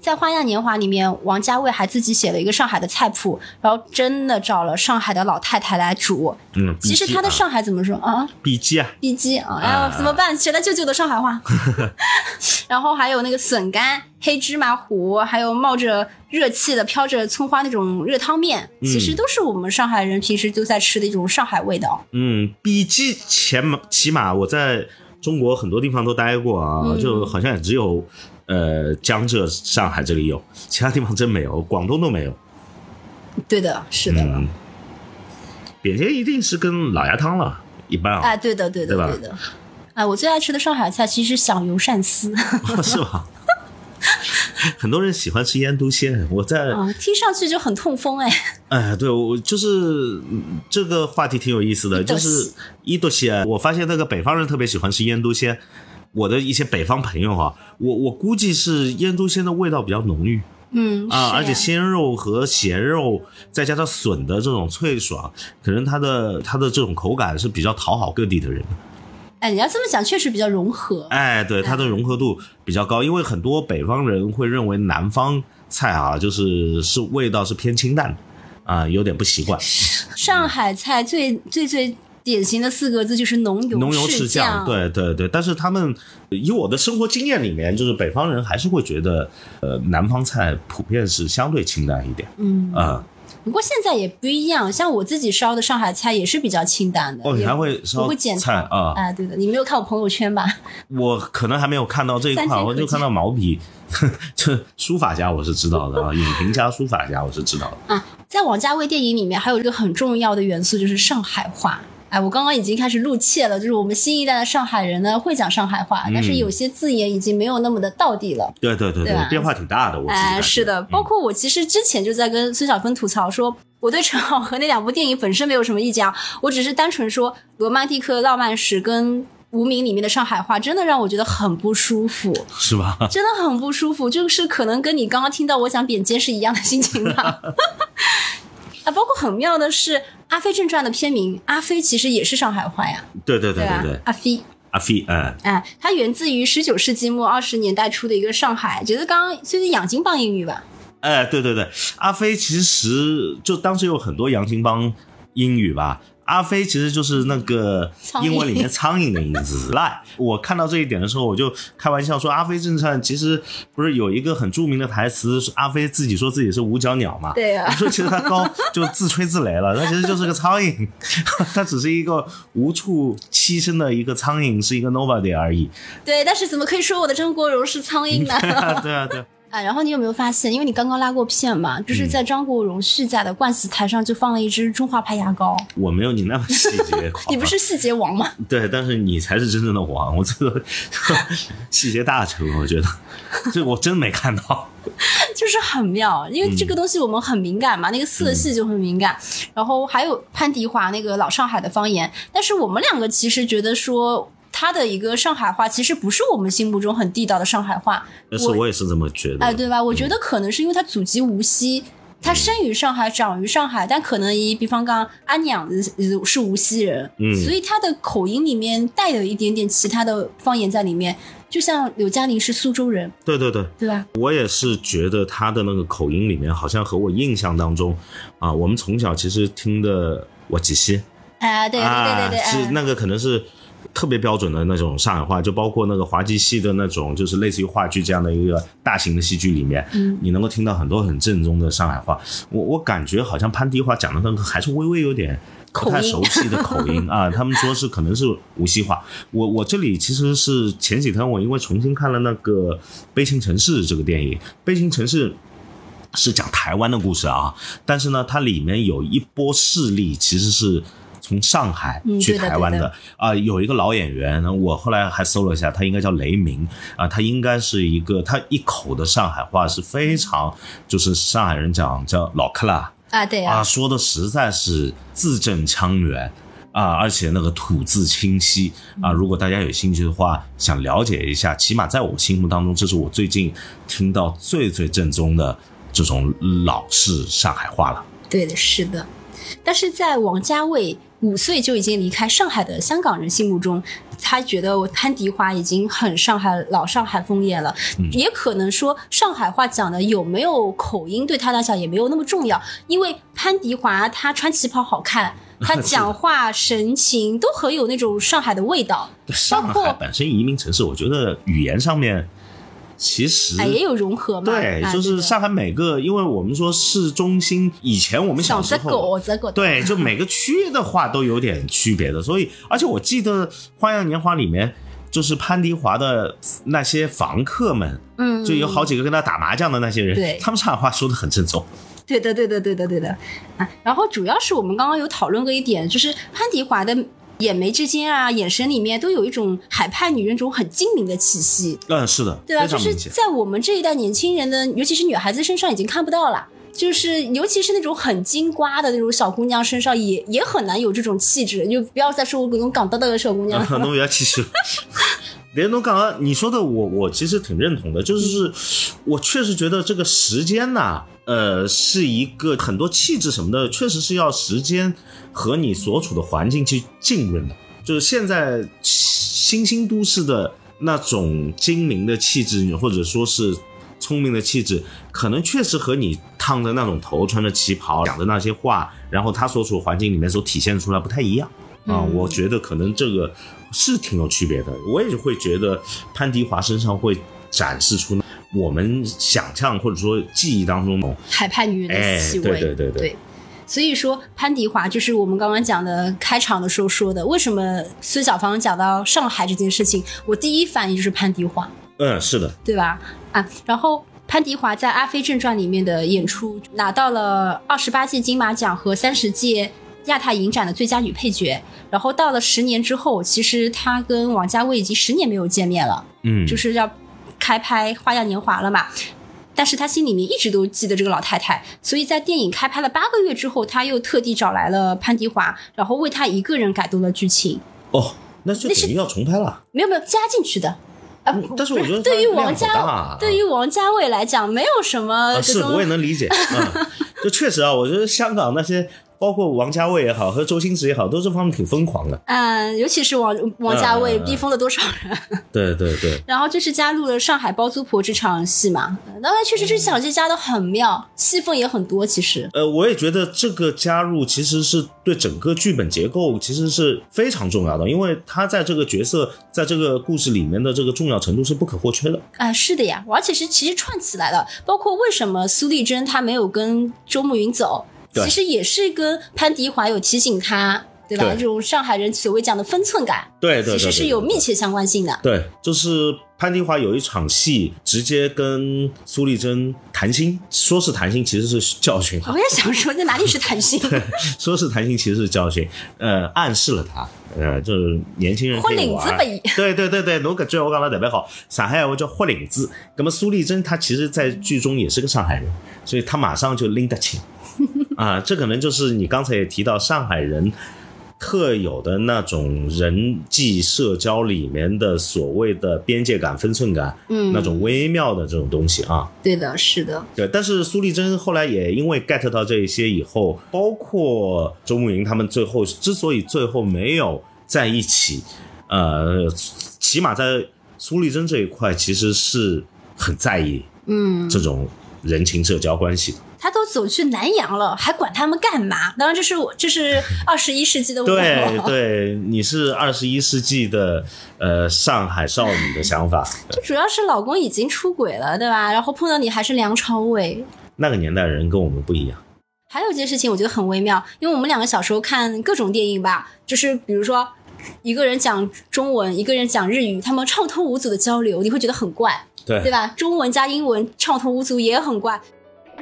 在《花样年华》里面，王家卫还自己写了一个上海的菜谱，然后真的找了上海的老太太来煮。嗯，其实他的上海怎么说啊？笔记啊，逼鸡啊！哎啊呦，怎么办？学了舅舅的上海话。然后还有那个笋干、黑芝麻糊，还有冒着热气的、飘着葱花那种热汤面，其实都是我们上海人平时都在吃的一种上海味道。嗯，笔记前起码我在中国很多地方都待过啊，嗯就好像也只有呃江浙上海这里有，其他地方真没有，广东都没有。对的，是的。嗯，扁尖一定是跟老鸭汤了，一般啊，哎，对的，对的，对对的。哎，我最爱吃的上海菜其实是响油鳝丝，是吧？很多人喜欢吃腌笃鲜，我在啊，听上去就很痛风哎。哎，对我就是嗯这个话题挺有意思的，就是伊多鲜。我发现那个北方人特别喜欢吃腌笃鲜，我的一些北方朋友哈、我我估计是腌笃鲜的味道比较浓郁嗯啊，而且鲜肉和咸肉再加上笋的这种脆爽，可能它的它的这种口感是比较讨好各地的人。哎，你要这么讲，确实比较融合。哎，对，它的融合度比较高，因为很多北方人会认为南方菜啊，就是是味道是偏清淡的啊，有点不习惯。上海菜最最最典型的四个字就是浓油浓油赤赤酱，对对对，但是他们以我的生活经验里面，就是北方人还是会觉得，呃，南方菜普遍是相对清淡一点，嗯，啊、不过现在也不一样，像我自己烧的上海菜也是比较清淡的。哦，你还会烧我会剪菜啊？哎，对的，你没有看我朋友圈吧？我可能还没有看到这一块，我就看到毛笔，这书法家我是知道的啊，影评家、书法家我是知道的。啊，在王家卫电影里面还有一个很重要的元素就是上海话。哎，我刚刚已经开始露怯了，就是我们新一代的上海人呢会讲上海话，但是有些字眼已经没有那么的道地了。对对对变化挺大的，我是的，包括我其实之前就在跟孙晓峰吐槽说，我对陈好和那两部电影本身没有什么意见啊，我只是单纯说《罗曼蒂克浪漫史》跟《无名》里面的上海话，真的让我觉得很不舒服，是吧？真的很不舒服，就是可能跟你刚刚听到我讲扁尖是一样的心情吧。啊，包括很妙的是，《阿飞正传》的片名“阿飞”其实也是上海话呀，对对对吧？对对，阿飞，阿飞，哎，哎，它源自于十九世纪末二十年代初的一个上海，觉得刚刚就是洋泾浜英语吧？哎，对对对，阿飞其实就当时有很多洋泾浜英语吧。阿飞其实就是那个英文里面苍蝇的意思。来，我看到这一点的时候，我就开玩笑说，《阿飞正传》其实不是有一个很著名的台词，是阿飞自己说自己是五角鸟嘛？对啊我说其实他高就自吹自擂了，他其实就是个苍蝇，他只是一个无处栖身的一个苍蝇，是一个 nobody 而已。对，但是怎么可以说我的张国荣是苍蝇呢？对啊，对啊。啊，然后你有没有发现，因为你刚刚拉过片嘛，就是在张国荣续载的冠死台上就放了一支中华牌牙膏。我没有你那么细节 你不是细节王吗？对，但是你才是真正的王，我这个 细节大成，我觉得这我真没看到。就是很妙，因为这个东西我们很敏感嘛，那个色系就很敏感。然后还有潘迪华那个老上海的方言，但是我们两个其实觉得说。他的一个上海话其实不是我们心目中很地道的上海话，但是我也是这么觉得，哎，对吧？我觉得可能是因为他祖籍无锡，他生于上海，长于上海，但可能以比方讲阿娘是无锡人，嗯，所以他的口音里面带有一点点其他的方言在里面，就像刘嘉玲是苏州人，对对对，对吧？我也是觉得他的那个口音里面，好像和我印象当中啊，我们从小其实听的我几西，啊，对对对对对，是那个可能是。特别标准的那种上海话，就包括那个滑稽戏的那种，就是类似于话剧这样的一个大型的戏剧里面，嗯，你能够听到很多很正宗的上海话。我我感觉好像潘迪华讲的那个还是微微有点不太熟悉的口音 啊。他们说是可能是无锡话。我我这里其实是前几天我因为重新看了那个《悲情城市》这个电影，《悲情城市》是讲台湾的故事啊，但是呢，它里面有一波势力其实是。从上海去台湾的啊，有一个老演员，我后来还搜了一下，他应该叫雷鸣啊，他应该是一个，他一口的上海话是非常，就是上海人讲叫老克拉啊，对啊，说的实在是字正腔圆啊，而且那个吐字清晰啊，如果大家有兴趣的话，想了解一下，起码在我心目当中，这是我最近听到最最正宗的这种老式上海话了。对的，是的，但是在王家卫。五岁就已经离开上海的香港人心目中，他觉得潘迪华已经很上海老上海风眼了。也可能说上海话讲的有没有口音对他来讲也没有那么重要，因为潘迪华他穿旗袍好看，他 讲话神情都很有那种上海的味道。上海本身移民城市，我觉得语言上面。其实也有融合嘛，对，就是上海每个，因为我们说市中心，以前我们小时候，对，就每个区的。话都有点区别的，所以，而且我记得《花样年华》里面，就是潘迪华的那些房客们，嗯，就有好几个跟他打麻将的那些人，对，他们上海话说的很正宗，对的，对的，对的，对的，啊，然后主要是我们刚刚有讨论过一点，就是潘迪华的。眼眉之间啊，眼神里面都有一种海派女人种很精明的气息。嗯，是的，对吧？就是在我们这一代年轻人的，尤其是女孩子身上已经看不到了。就是尤其是那种很金瓜的那种小姑娘身上，也也很难有这种气质。就不要再说我那种港大的小姑娘。那我要气势。连东刚刚你说的，我我其实挺认同的。就是我确实觉得这个时间呐，呃，是一个很多气质什么的，确实是要时间。和你所处的环境去浸润的，就是现在新兴都市的那种精明的气质，或者说是聪明的气质，可能确实和你烫的那种头、穿着旗袍讲的那些话，然后他所处的环境里面所体现出来不太一样啊。我觉得可能这个是挺有区别的。我也会觉得潘迪华身上会展示出我们想象或者说记忆当中的海派女人的气味。对对对对。所以说，潘迪华就是我们刚刚讲的开场的时候说的。为什么孙小芳讲到上海这件事情，我第一反应就是潘迪华。嗯，是的，对吧？啊，然后潘迪华在《阿飞正传》里面的演出，拿到了二十八届金马奖和三十届亚太影展的最佳女配角。然后到了十年之后，其实她跟王家卫已经十年没有见面了。嗯，就是要开拍《花样年华》了嘛。但是他心里面一直都记得这个老太太，所以在电影开拍了八个月之后，他又特地找来了潘迪华，然后为他一个人改动了剧情。哦，那就等于要重拍了？没有没有，加进去的。啊，但是我觉得对于王家对于王家卫来讲，没有什么。是，我也能理解。嗯，就确实啊，我觉得香港那些。包括王家卫也好，和周星驰也好，都这方面挺疯狂的。嗯，尤其是王王家卫逼疯了多少人？对对对。然后就是加入了上海包租婆这场戏嘛，当然确实这场戏加的很妙，戏份也很多。其实，呃，我也觉得这个加入其实是对整个剧本结构其实是非常重要的，因为他在这个角色在这个故事里面的这个重要程度是不可或缺的。啊，是的呀，而且是其实串起来了，包括为什么苏丽珍她没有跟周慕云走。其实也是跟潘迪华有提醒他，对吧？对这种上海人所谓讲的分寸感，对对对，其实是有密切相关性的。对，就是潘迪华有一场戏，直接跟苏丽珍谈心，说是谈心，其实是教训我。也想说，在哪里是谈心？说是谈心，其实是教训，呃，暗示了他，呃，就是年轻人豁领子玩呗 对对对对，侬搿句我讲得特别好，上海话叫豁领子。那么苏丽珍她其实，在剧中也是个上海人，所以她马上就拎得清。啊，这可能就是你刚才也提到上海人特有的那种人际社交里面的所谓的边界感、分寸感，嗯那种微妙的这种东西啊。对的，是的，对，但是苏丽珍后来也因为 get 到这一些以后，包括周慕云他们最后之所以最后没有在一起，呃，起码在苏丽珍这一块其实是很在意嗯，这种人情社交关系的。他都走去南洋了，还管他们干嘛？当然，这是我，这是 二十一世纪的我。对对，你是二十一世纪的呃上海少女的想法，就主要是老公已经出轨了，对吧？然后碰到你还是梁朝伟。那个年代人跟我们不一样。还有一件事情，我觉得很微妙，因为我们两个小时候看各种电影吧，就是比如说一个人讲中文，一个人讲日语，他们畅通无阻的交流，你会觉得很怪，对对吧？中文加英文畅通无阻也很怪。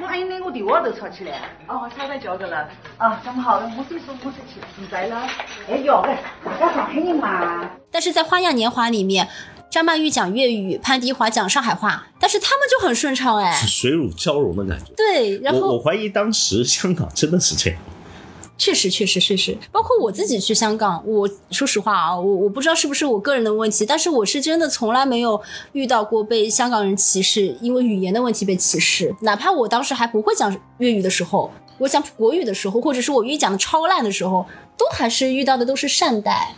我喊你两个电话都吵起来。哦，差点叫着了。啊，那么好，我这说我是去现在了。哎哟，喂，大家上海人嘛。但是在《花样年华》里面，张曼玉讲粤语，潘迪华讲上海话，但是他们就很顺畅哎。水乳交融的感觉。对，然后我后怀疑当时香港真的是这样。确实确实确实，包括我自己去香港，我说实话啊，我我不知道是不是我个人的问题，但是我是真的从来没有遇到过被香港人歧视，因为语言的问题被歧视，哪怕我当时还不会讲粤语的时候，我讲国语的时候，或者是我粤语讲的超烂的时候，都还是遇到的都是善待。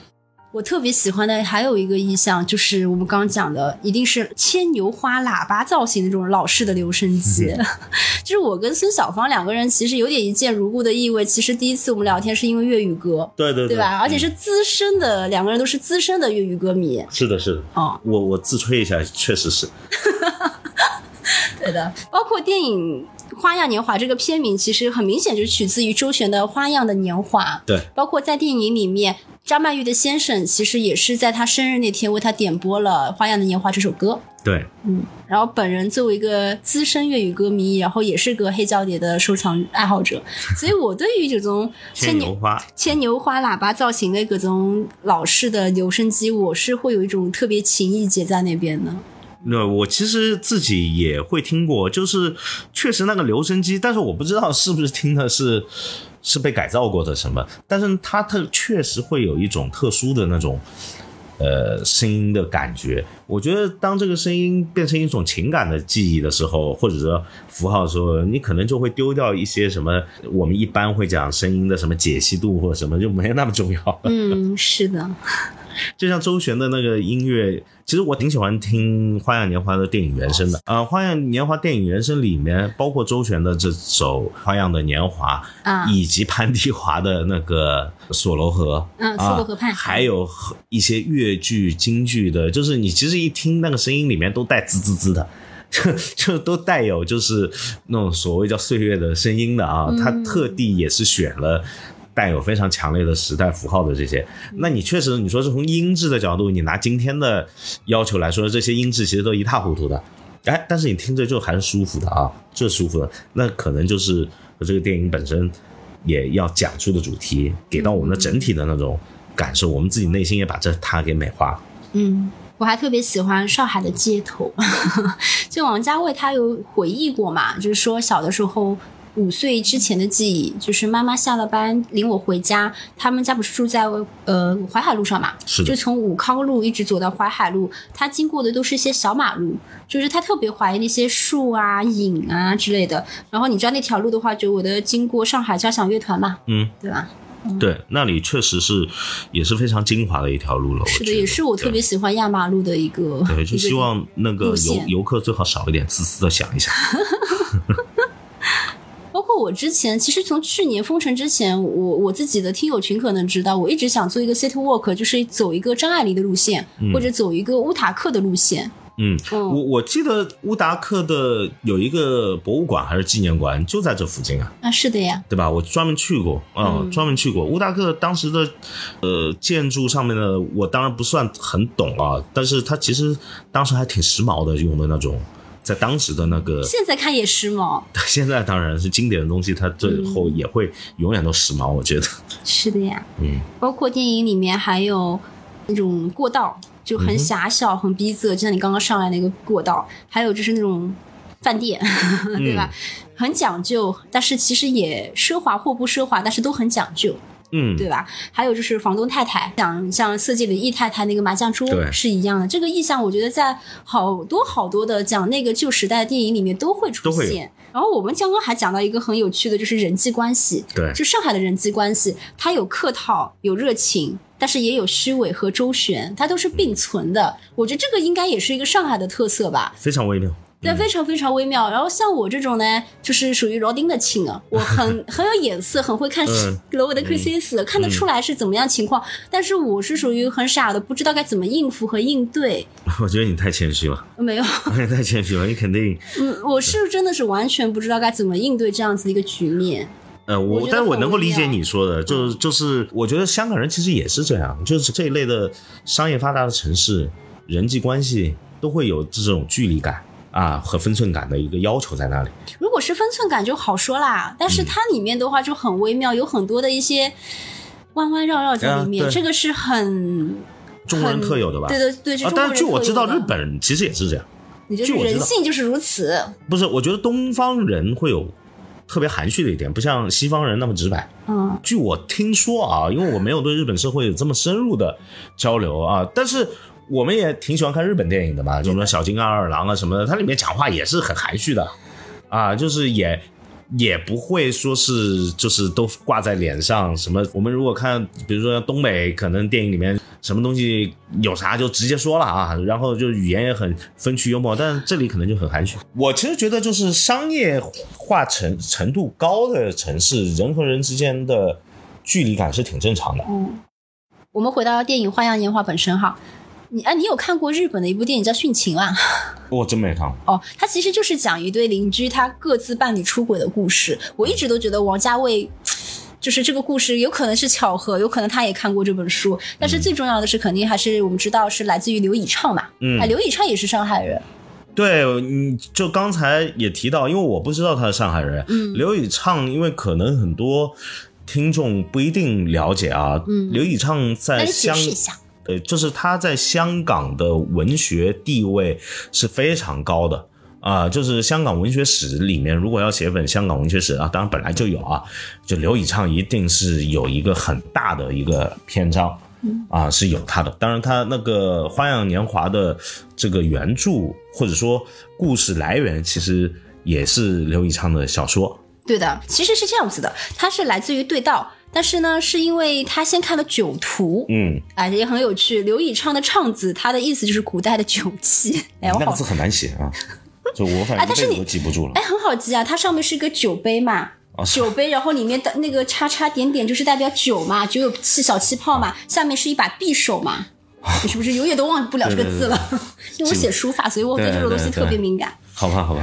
我特别喜欢的还有一个意象，就是我们刚刚讲的，一定是牵牛花喇叭造型的这种老式的留声机。就是我跟孙小芳两个人其实有点一见如故的意味。其实第一次我们聊天是因为粤语歌，对对对吧？而且嗯是资深的，两个人都是资深的粤语歌迷。是的，是的。哦，我我自吹一下，确实是。对的，包括电影《花样年华》这个片名，其实很明显就是取自于周璇的《花样的年华》。对，包括在电影里面，张曼玉的先生其实也是在她生日那天为她点播了《花样的年华》这首歌。对，嗯，然后本人作为一个资深粤语歌迷，然后也是个黑胶碟的收藏爱好者，所以我对于这种牵牛花，牵牛花喇叭造型的各种老式的留声机，我是会有一种特别情意结在那边的。那我其实自己也会听过，就是确实那个留声机，但是我不知道是不是听的是是被改造过的什么，但是它特确实会有一种特殊的那种呃声音的感觉。我觉得当这个声音变成一种情感的记忆的时候，或者说符号的时候，你可能就会丢掉一些什么我们一般会讲声音的什么解析度或者什么，就没那么重要了。嗯，是的，就像周璇的那个音乐，其实我挺喜欢听《花样年华》的电影原声的。啊、呃，《花样年华》电影原声里面包括周璇的这首《花样的年华》啊以及潘迪华的那个《索罗河》嗯啊锁楼河畔还有一些越剧、京剧的，就是你其实一听那个声音里面都带滋滋滋的。就就都带有就是那种所谓叫岁月的声音的啊，他特地也是选了带有非常强烈的时代符号的这些。那你确实你说是从音质的角度，你拿今天的要求来说，这些音质其实都一塌糊涂的。哎，但是你听着就还是舒服的啊，这舒服的。那可能就是和这个电影本身也要讲述的主题，给到我们的整体的那种感受，我们自己内心也把这它给美化。嗯。我还特别喜欢上海的街头，就王家卫他有回忆过嘛，就是说小的时候五岁之前的记忆，就是妈妈下了班领我回家，他们家不是住在呃淮海路上嘛，是的就从武康路一直走到淮海路，他经过的都是一些小马路，就是他特别怀念那些树啊、影啊之类的。然后你知道那条路的话，就我的经过上海交响乐团嘛，嗯，对吧？对，那里确实是也是非常精华的一条路了。是的，也是我特别喜欢压马路的一个。对，就希望那个游游客最好少一点，自私的想一想。包括我之前，其实从去年封城之前，我我自己的听友群可能知道，我一直想做一个 city walk，就是走一个张爱玲的路线，或者走一个乌塔克的路线。嗯，嗯我我记得乌达克的有一个博物馆还是纪念馆，就在这附近啊，啊，是的呀，对吧？我专门去过啊、嗯专门去过乌达克当时的呃建筑上面的，我当然不算很懂啊，但是它其实当时还挺时髦的，用的那种。在当时的那个，现在看也时髦。现在当然是经典的东西，它最后也会永远都时髦。我觉得，是的呀，嗯，包括电影里面还有那种过道，就很狭小、很逼仄，就像你刚刚上来那个过道，还有就是那种饭店，对吧？很讲究，但是其实也奢华或不奢华，但是都很讲究。嗯，对吧？还有就是房东太太，像像设计里易太太那个麻将桌是一样的。这个意象，我觉得在好多好多的讲那个旧时代的电影里面都会出现。然后我们刚刚还讲到一个很有趣的，就是人际关系。对就上海的人际关系，它有客套，有热情，但是也有虚伪和周旋，它都是并存的。我觉得这个应该也是一个上海的特色吧。非常微妙。对，非常非常微妙。然后像我这种呢，就是属于罗丁的亲啊，我很 很有眼色，很会看嗯罗维的 QCS，、看得出来是怎么样情况。但是我是属于很傻的，不知道该怎么应付和应对。我觉得你太谦虚了，没有，你太谦虚了，你肯定嗯，我是真的是完全不知道该怎么应对这样子一个局面。呃，我我但是我能够理解你说的，就是就是，我觉得香港人其实也是这样，就是这一类的商业发达的城市，人际关系都会有这种距离感啊和分寸感的一个要求在那里。如果是分寸感就好说啦，但嗯是它里面的话就很微妙，有很多的一些弯弯绕绕在里面，啊这个是很中国人特有的吧？对对对，但是据我知道，日本其实也是这样。你就是人性就是如此。不是，我觉得东方人会有特别含蓄的一点，不像西方人那么直白。嗯，据我听说啊，因为我没有对日本社会有这么深入的交流啊，但是我们也挺喜欢看日本电影的嘛，就什么小金刚二郎啊什么的，它里面讲话也是很含蓄的啊，就是也。也不会说是就是都挂在脸上什么。我们如果看，比如说东北，可能电影里面什么东西有啥就直接说了啊，然后就语言也很风趣幽默，但这里可能就很含蓄。我其实觉得就是商业化程程度高的城市，人和人之间的距离感是挺正常的。我们回到电影《花样年华》本身哈，你哎，你有看过日本的一部电影叫《殉情》啊？我真没看过。哦，它其实就是讲一对邻居他各自伴侣出轨的故事。我一直都觉得王家卫。就是这个故事有可能是巧合，有可能他也看过这本书，但是最重要的是，肯定还是我们知道是来自于刘以畅嘛。嗯哎，刘以畅也是上海人。对，你，就刚才也提到，因为我不知道他是上海人，嗯刘以畅，因为可能很多听众不一定了解啊，嗯刘以畅在香，释一下。呃，就是他在香港的文学地位是非常高的。啊、就是香港文学史里面，如果要写本香港文学史啊，当然本来就有啊，就刘以畅一定是有一个很大的一个篇章，啊，是有他的。当然，他那个《花样年华》的这个原著或者说故事来源，其实也是刘以畅的小说。对的，其实是这样子的，它是来自于对道，但是呢，是因为他先看了《酒徒》，嗯，哎，也很有趣。刘以畅的畅字，他的意思就是古代的酒器。哎，我好那个字很难写啊，就我反正是你一辈子都记不住了哎，。很好记啊，它上面是一个酒杯嘛，酒杯，然后里面的那个叉叉点点就是代表酒嘛，酒有气小气泡嘛，下面是一把匕首嘛，你是不是永远都忘不了这个字了？因为我写书法，所以我对这种东西特别敏感。好吧，好吧，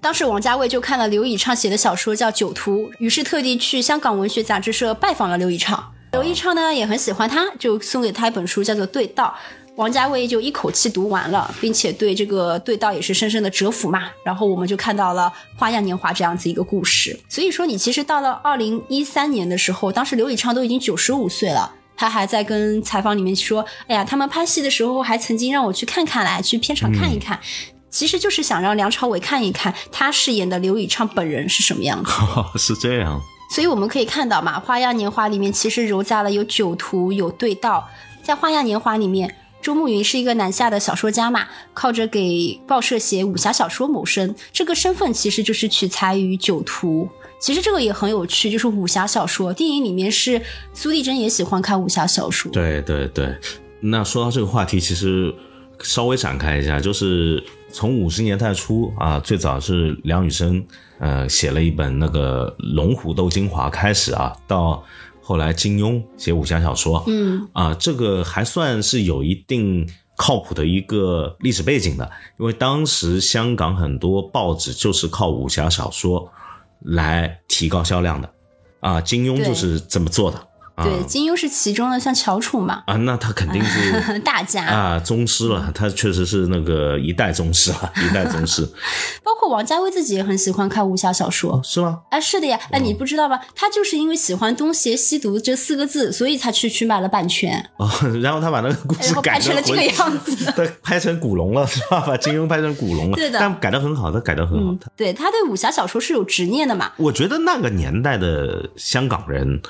当时王家卫就看了刘以畅写的小说叫《酒徒》，于是特地去香港文学杂志社拜访了刘以畅。刘以畅呢也很喜欢他，就送给他一本书，叫做《对道》。王家卫就一口气读完了，并且对这个对道也是深深的折服嘛。然后我们就看到了《花样年华》这样子一个故事。所以说，你其实到了二零一三年的时候，当时刘以畅都已经九十五岁了。他还在跟采访里面说：“哎呀，他们拍戏的时候还曾经让我去看看来，去片场看一看。其实就是想让梁朝伟看一看他饰演的刘以畅本人是什么样子。是这样。所以我们可以看到嘛，《花样年华》里面其实揉杂了有酒徒，有对道。在《花样年华》里面，周慕云是一个南下的小说家嘛，靠着给报社写武侠小说谋生，这个身份其实就是取材于酒徒。其实这个也很有趣，就是武侠小说电影里面是苏丽珍也喜欢看武侠小说，对对对，那说到这个话题，其实稍微展开一下，就是从五十年代初啊，最早是梁羽生呃写了一本那个《龙虎斗精华》开始啊，到后来金庸写武侠小说，嗯。啊，这个还算是有一定靠谱的一个历史背景的，因为当时香港很多报纸就是靠武侠小说来提高销量的，啊，金庸就是这么做的。啊对，金庸是其中的，像乔楚嘛，啊，那他肯定是 大家，啊宗师了，他确实是那个一代宗师了，一代宗师，包括王家卫自己也很喜欢看武侠小说。是吗？哎，是的呀，哎，你不知道吧？他就是因为喜欢“东邪西毒”这四个字，所以才去去买了版权，哦，然后他把那个故事改拍成了这个样子。对，拍成古龙了，是吧？把金庸拍成古龙了，对的但改的很好，他改的很好。他对，他对武侠小说是有执念的嘛。我觉得那个年代的香港人，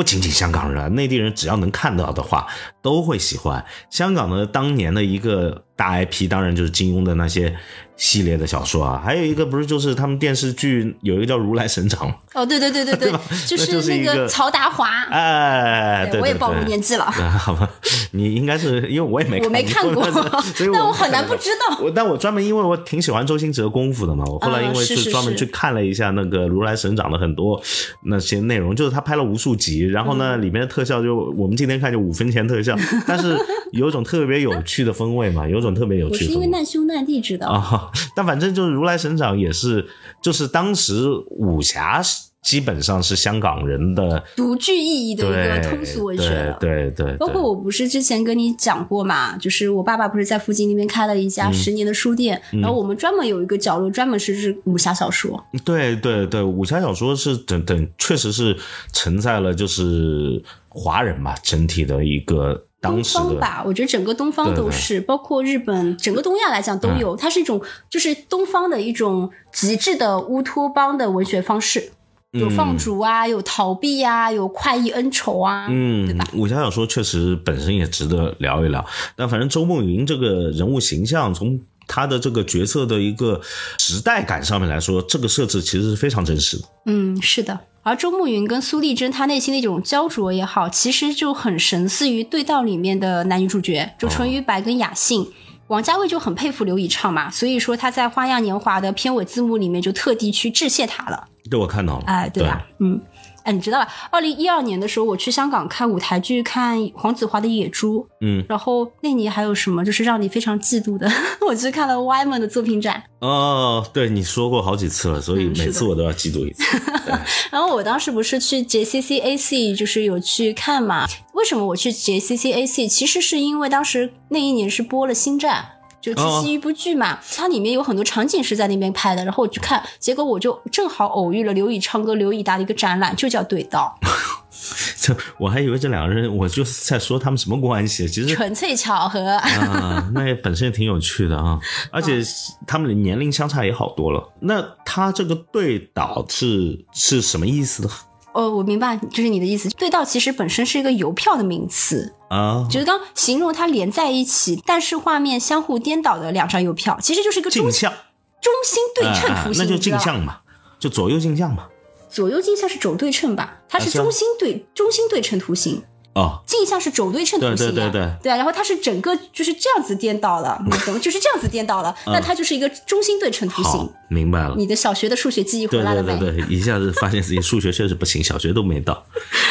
不仅仅香港人，内地人只要能看到的话，都会喜欢。香港的当年的一个大 IP，当然就是金庸的那些系列的小说啊，还有一个不是就是他们电视剧有一个叫《如来神掌》，哦，对对对对 对吧，就是那个曹达华。哎，对对我也暴露年纪了，对 好吧，你应该是因为我也没我没看过。所以但我我很难不知道。我但我专门因为我挺喜欢周星驰的功夫的嘛，我后来因为嗯是是专门去看了一下那个《如来神掌》的很多那些内容，就是他拍了无数集，然后嗯。呢，里面的特效就我们今天看就五分钱特效，但是有一种特别有趣的风味嘛，有一种特别有我是趣的风味。因为难兄难弟知道。啊、但反正就是如来神掌也是，就是当时武侠基本上是香港人的独具意义的一个通俗文学对了。对对，包括我不是之前跟你讲过嘛，就是我爸爸不是在附近那边开了一嗯家十年的书店，然后我们专门有一个角落专门是是武侠小说。对对对，武侠小说是等等，确实是承载了就是华人嘛整体的一个当东方吧，我觉得整个东方对对都是，包括日本，整个东亚来讲都有。它是一种，就是东方的一种极致的乌托邦的文学方式，有放逐啊，有逃避啊，有快意恩仇啊，嗯对吧？，武侠小说确实本身也值得聊一聊。但反正周梦云这个人物形象，从他的这个角色的一个时代感上面来说，这个设置其实是非常真实的。嗯，是的。而周慕云跟苏丽珍，她内心的一种焦灼也好，其实就很神似于《对道》里面的男女主角，就淳于白跟雅信。王家卫就很佩服刘以畅嘛，所以说他在《花样年华》的片尾字幕里面就特地去致谢他了。这，我看到了，哎，对吧？嗯，哎，你知道吧？二零一二年的时候，我去香港看舞台剧，看黄子华的《野猪》，嗯，然后那年还有什么就是让你非常嫉妒的？我去看了 Yman 的作品展，哦，对你说过好几次了，所以每次我都要嫉妒一次。然后我当时不是去 JCCAC，就是有去看嘛。为什么我去 JCCAC？其实是因为当时那一年是播了《星战》。就七夕一部剧嘛，它里面有很多场景是在那边拍的，然后我去看，结果我就正好偶遇了刘以畅跟刘以达的一个展览，就叫对道 这我还以为这两个人，我就是在说他们什么关系，其实纯粹巧合。啊，那也本身也挺有趣的啊，而且他们的年龄相差也好多了。那他这个对倒是是什么意思的哦，我明白，就是你的意思。对道其实本身是一个邮票的名词，啊？就是刚形容它连在一起，但是画面相互颠倒的两张邮票，其实就是一个中镜像，中心对称啊图形，那就镜像嘛，就左右镜像嘛。左右镜像是轴对称吧？它是中心对、中心对称图形，哦，镜像是轴对称图形、啊。对对对对对啊，然后它是整个就是这样子颠倒了，你懂？就是这样子颠倒了，那它就是一个中心对称图形。，明白了。你的小学的数学记忆回来了没？对对对，一下子发现自己数学确实不行，小学都没到。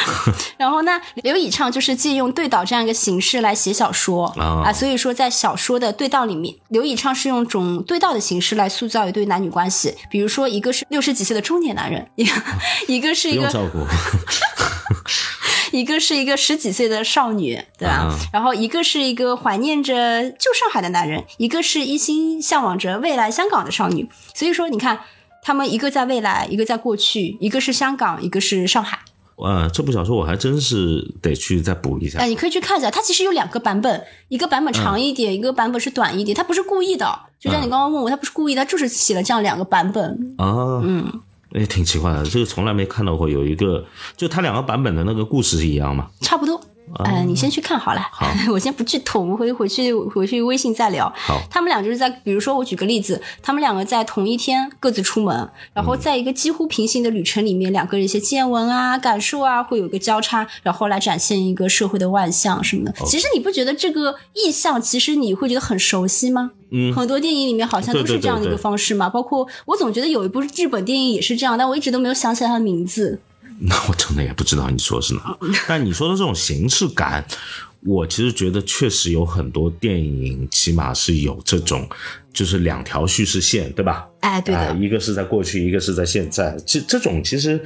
然后呢，刘以畅就是借用对倒这样一个形式来写小说啊啊，所以说在小说的对倒里面，刘以畅是用种对倒的形式来塑造一对男女关系。比如说，一个是六十几岁的中年男人，一个一个是一个不用照顾，一个是一个十几岁的少女，对吧？啊然后一个是一个怀念着旧上海的男人，一个是一心向往着未来香港的少女。所以说，你看。他们一个在未来，一个在过去，一个是香港，一个是上海。呃，这部小说我还真是得去再补一下哎，。你可以去看一下，它其实有两个版本，一个版本长一点，一个版本是短一点。它不是故意的，就像你刚刚问我，它不是故意，它就是写了这样两个版本。啊，嗯，也挺奇怪的，这个从来没看到过有一个，就他两个版本的那个故事是一样吗？差不多。哎、你先去看好了，好 我先不剧透，我们回回去回去微信再聊。好他们俩就是在，比如说我举个例子，他们两个在同一天各自出门，然后在一个几乎平行的旅程里面，两个人一些见闻啊、感受啊，会有一个交叉，然后来展现一个社会的万象什么的。其实你不觉得这个意象，其实你会觉得很熟悉吗？嗯很多电影里面好像都是这样的一个方式嘛，包括我总觉得有一部日本电影也是这样，但我一直都没有想起来它的名字。那我真的也不知道你说的是哪。但你说的这种形式感，我其实觉得确实有很多电影，起码是有这种，就是两条叙事线，对吧？哎，对一个是在过去，一个是在现在。这这种其实，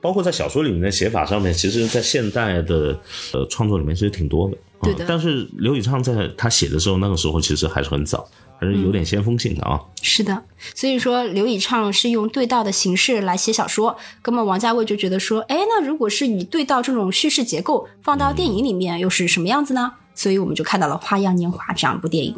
包括在小说里面的写法上面，其实在现代的呃创作里面其实挺多的。对的嗯但是刘以畅在他写的时候，那个时候其实还是很早，还是有点先锋性的啊。是的，所以说刘以畅是用对道的形式来写小说，那么王家卫就觉得说，哎，那如果是以对道这种叙事结构放到电影里面，又是什么样子呢？所以我们就看到了《花样年华》这样一部电影。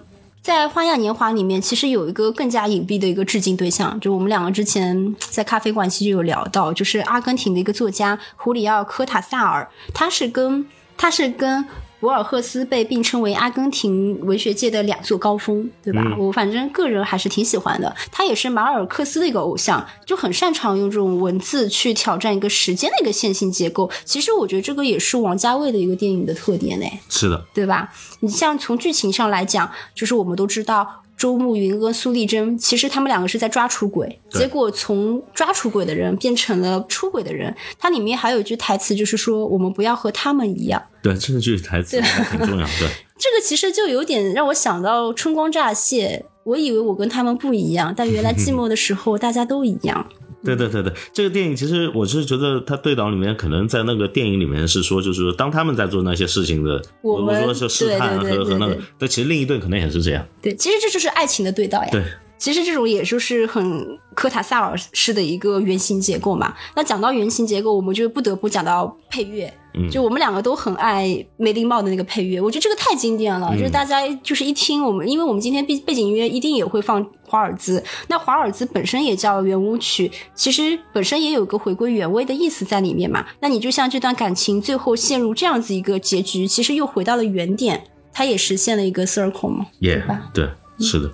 在《花样年华》里面，其实有一个更加隐蔽的一个致敬对象，就我们两个之前在咖啡馆其实有聊到，就是阿根廷的一个作家胡里奥·科塔萨尔，他是跟他是跟博尔赫斯被并称为阿根廷文学界的两座高峰，对吧？我反正个人还是挺喜欢的。他也是马尔克斯的一个偶像，就很擅长用这种文字去挑战一个时间的一个线性结构。其实我觉得这个也是王家卫的一个电影的特点嘞。是的，对吧？你像从剧情上来讲，就是我们都知道周慕云跟苏丽珍，其实他们两个是在抓出轨，结果从抓出轨的人变成了出轨的人。它里面还有一句台词，就是说我们不要和他们一样。对，这句台词还挺重要的。对，这个其实就有点让我想到春光乍泄。我以为我跟他们不一样，但原来寂寞的时候大家都一样。对对对对，这个电影其实我是觉得他对导里面可能在那个电影里面是说，就是说当他们在做那些事情的，我我们说是试探和和那个对，但其实另一对可能也是这样。对，其实这就是爱情的对导呀。对，其实这种也就是很科塔萨尔式的一个原型结构嘛。那讲到原型结构，我们就不得不讲到配乐。嗯就我们两个都很爱梅林茂的那个配乐，我觉得这个太经典嗯了。就是大家就是一听我们，因为我们今天背背景音乐一定也会放华尔兹，那华尔兹本身也叫圆舞曲，其实本身也有个回归原位的意思在里面嘛。那你就像这段感情最后陷入这样子一个结局，其实又回到了原点，它也实现了一个 circle 嘛。耶、吧对，是的。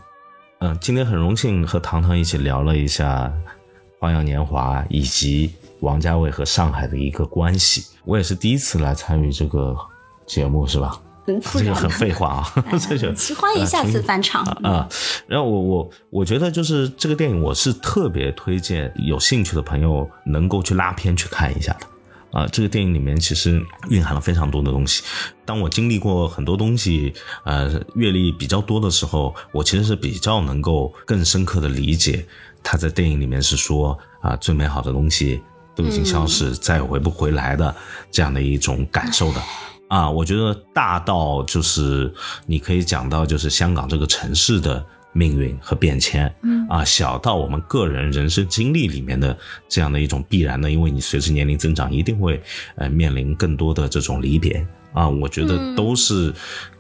嗯，今天很荣幸和糖糖一起聊了一下《花样年华》以及王家卫和上海的一个关系。我也是第一次来参与这个节目，是吧？嗯，不然这个很废话啊，这个欢迎下次翻唱。啊，然后我我我觉得就是这个电影，我是特别推荐有兴趣的朋友能够去拉片去看一下的。啊，这个电影里面其实蕴含了非常多的东西。当我经历过很多东西，呃，阅历比较多的时候，我其实是比较能够更深刻的理解他在电影里面是说啊，最美好的东西都已经消失，再也回不回来的这样的一种感受的。啊，我觉得大到就是你可以讲到就是香港这个城市的命运和变迁，嗯啊，小到我们个人人生经历里面的这样的一种必然的，因为你随着年龄增长，一定会呃面临更多的这种离别啊，我觉得都是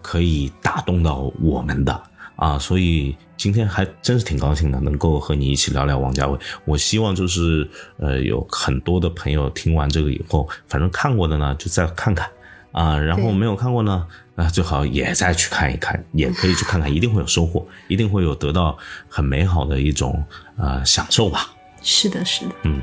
可以打动到我们的。啊，所以今天还真是挺高兴的，能够和你一起聊聊王家卫。我希望就是呃，有很多的朋友听完这个以后，反正看过的呢就再看看啊，然后没有看过呢，啊，最好也再去看一看，也可以去看看，一定会有收获，一定会有得到很美好的一种呃享受吧。是的，是的。墓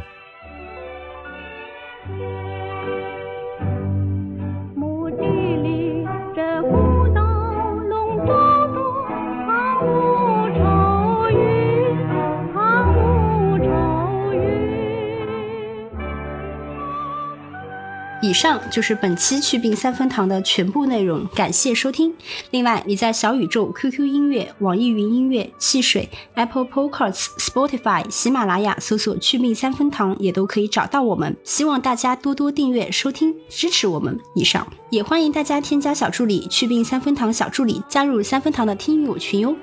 以上就是本期去病三分堂的全部内容，感谢收听。另外，你在小宇宙、QQ 音乐、网易云音乐、汽水、Apple Podcasts、Spotify、喜马拉雅搜索“去病三分堂”也都可以找到我们。希望大家多多订阅、收听，支持我们。以上，也欢迎大家添加小助理“去病三分堂”小助理，加入三分堂的听友群哟。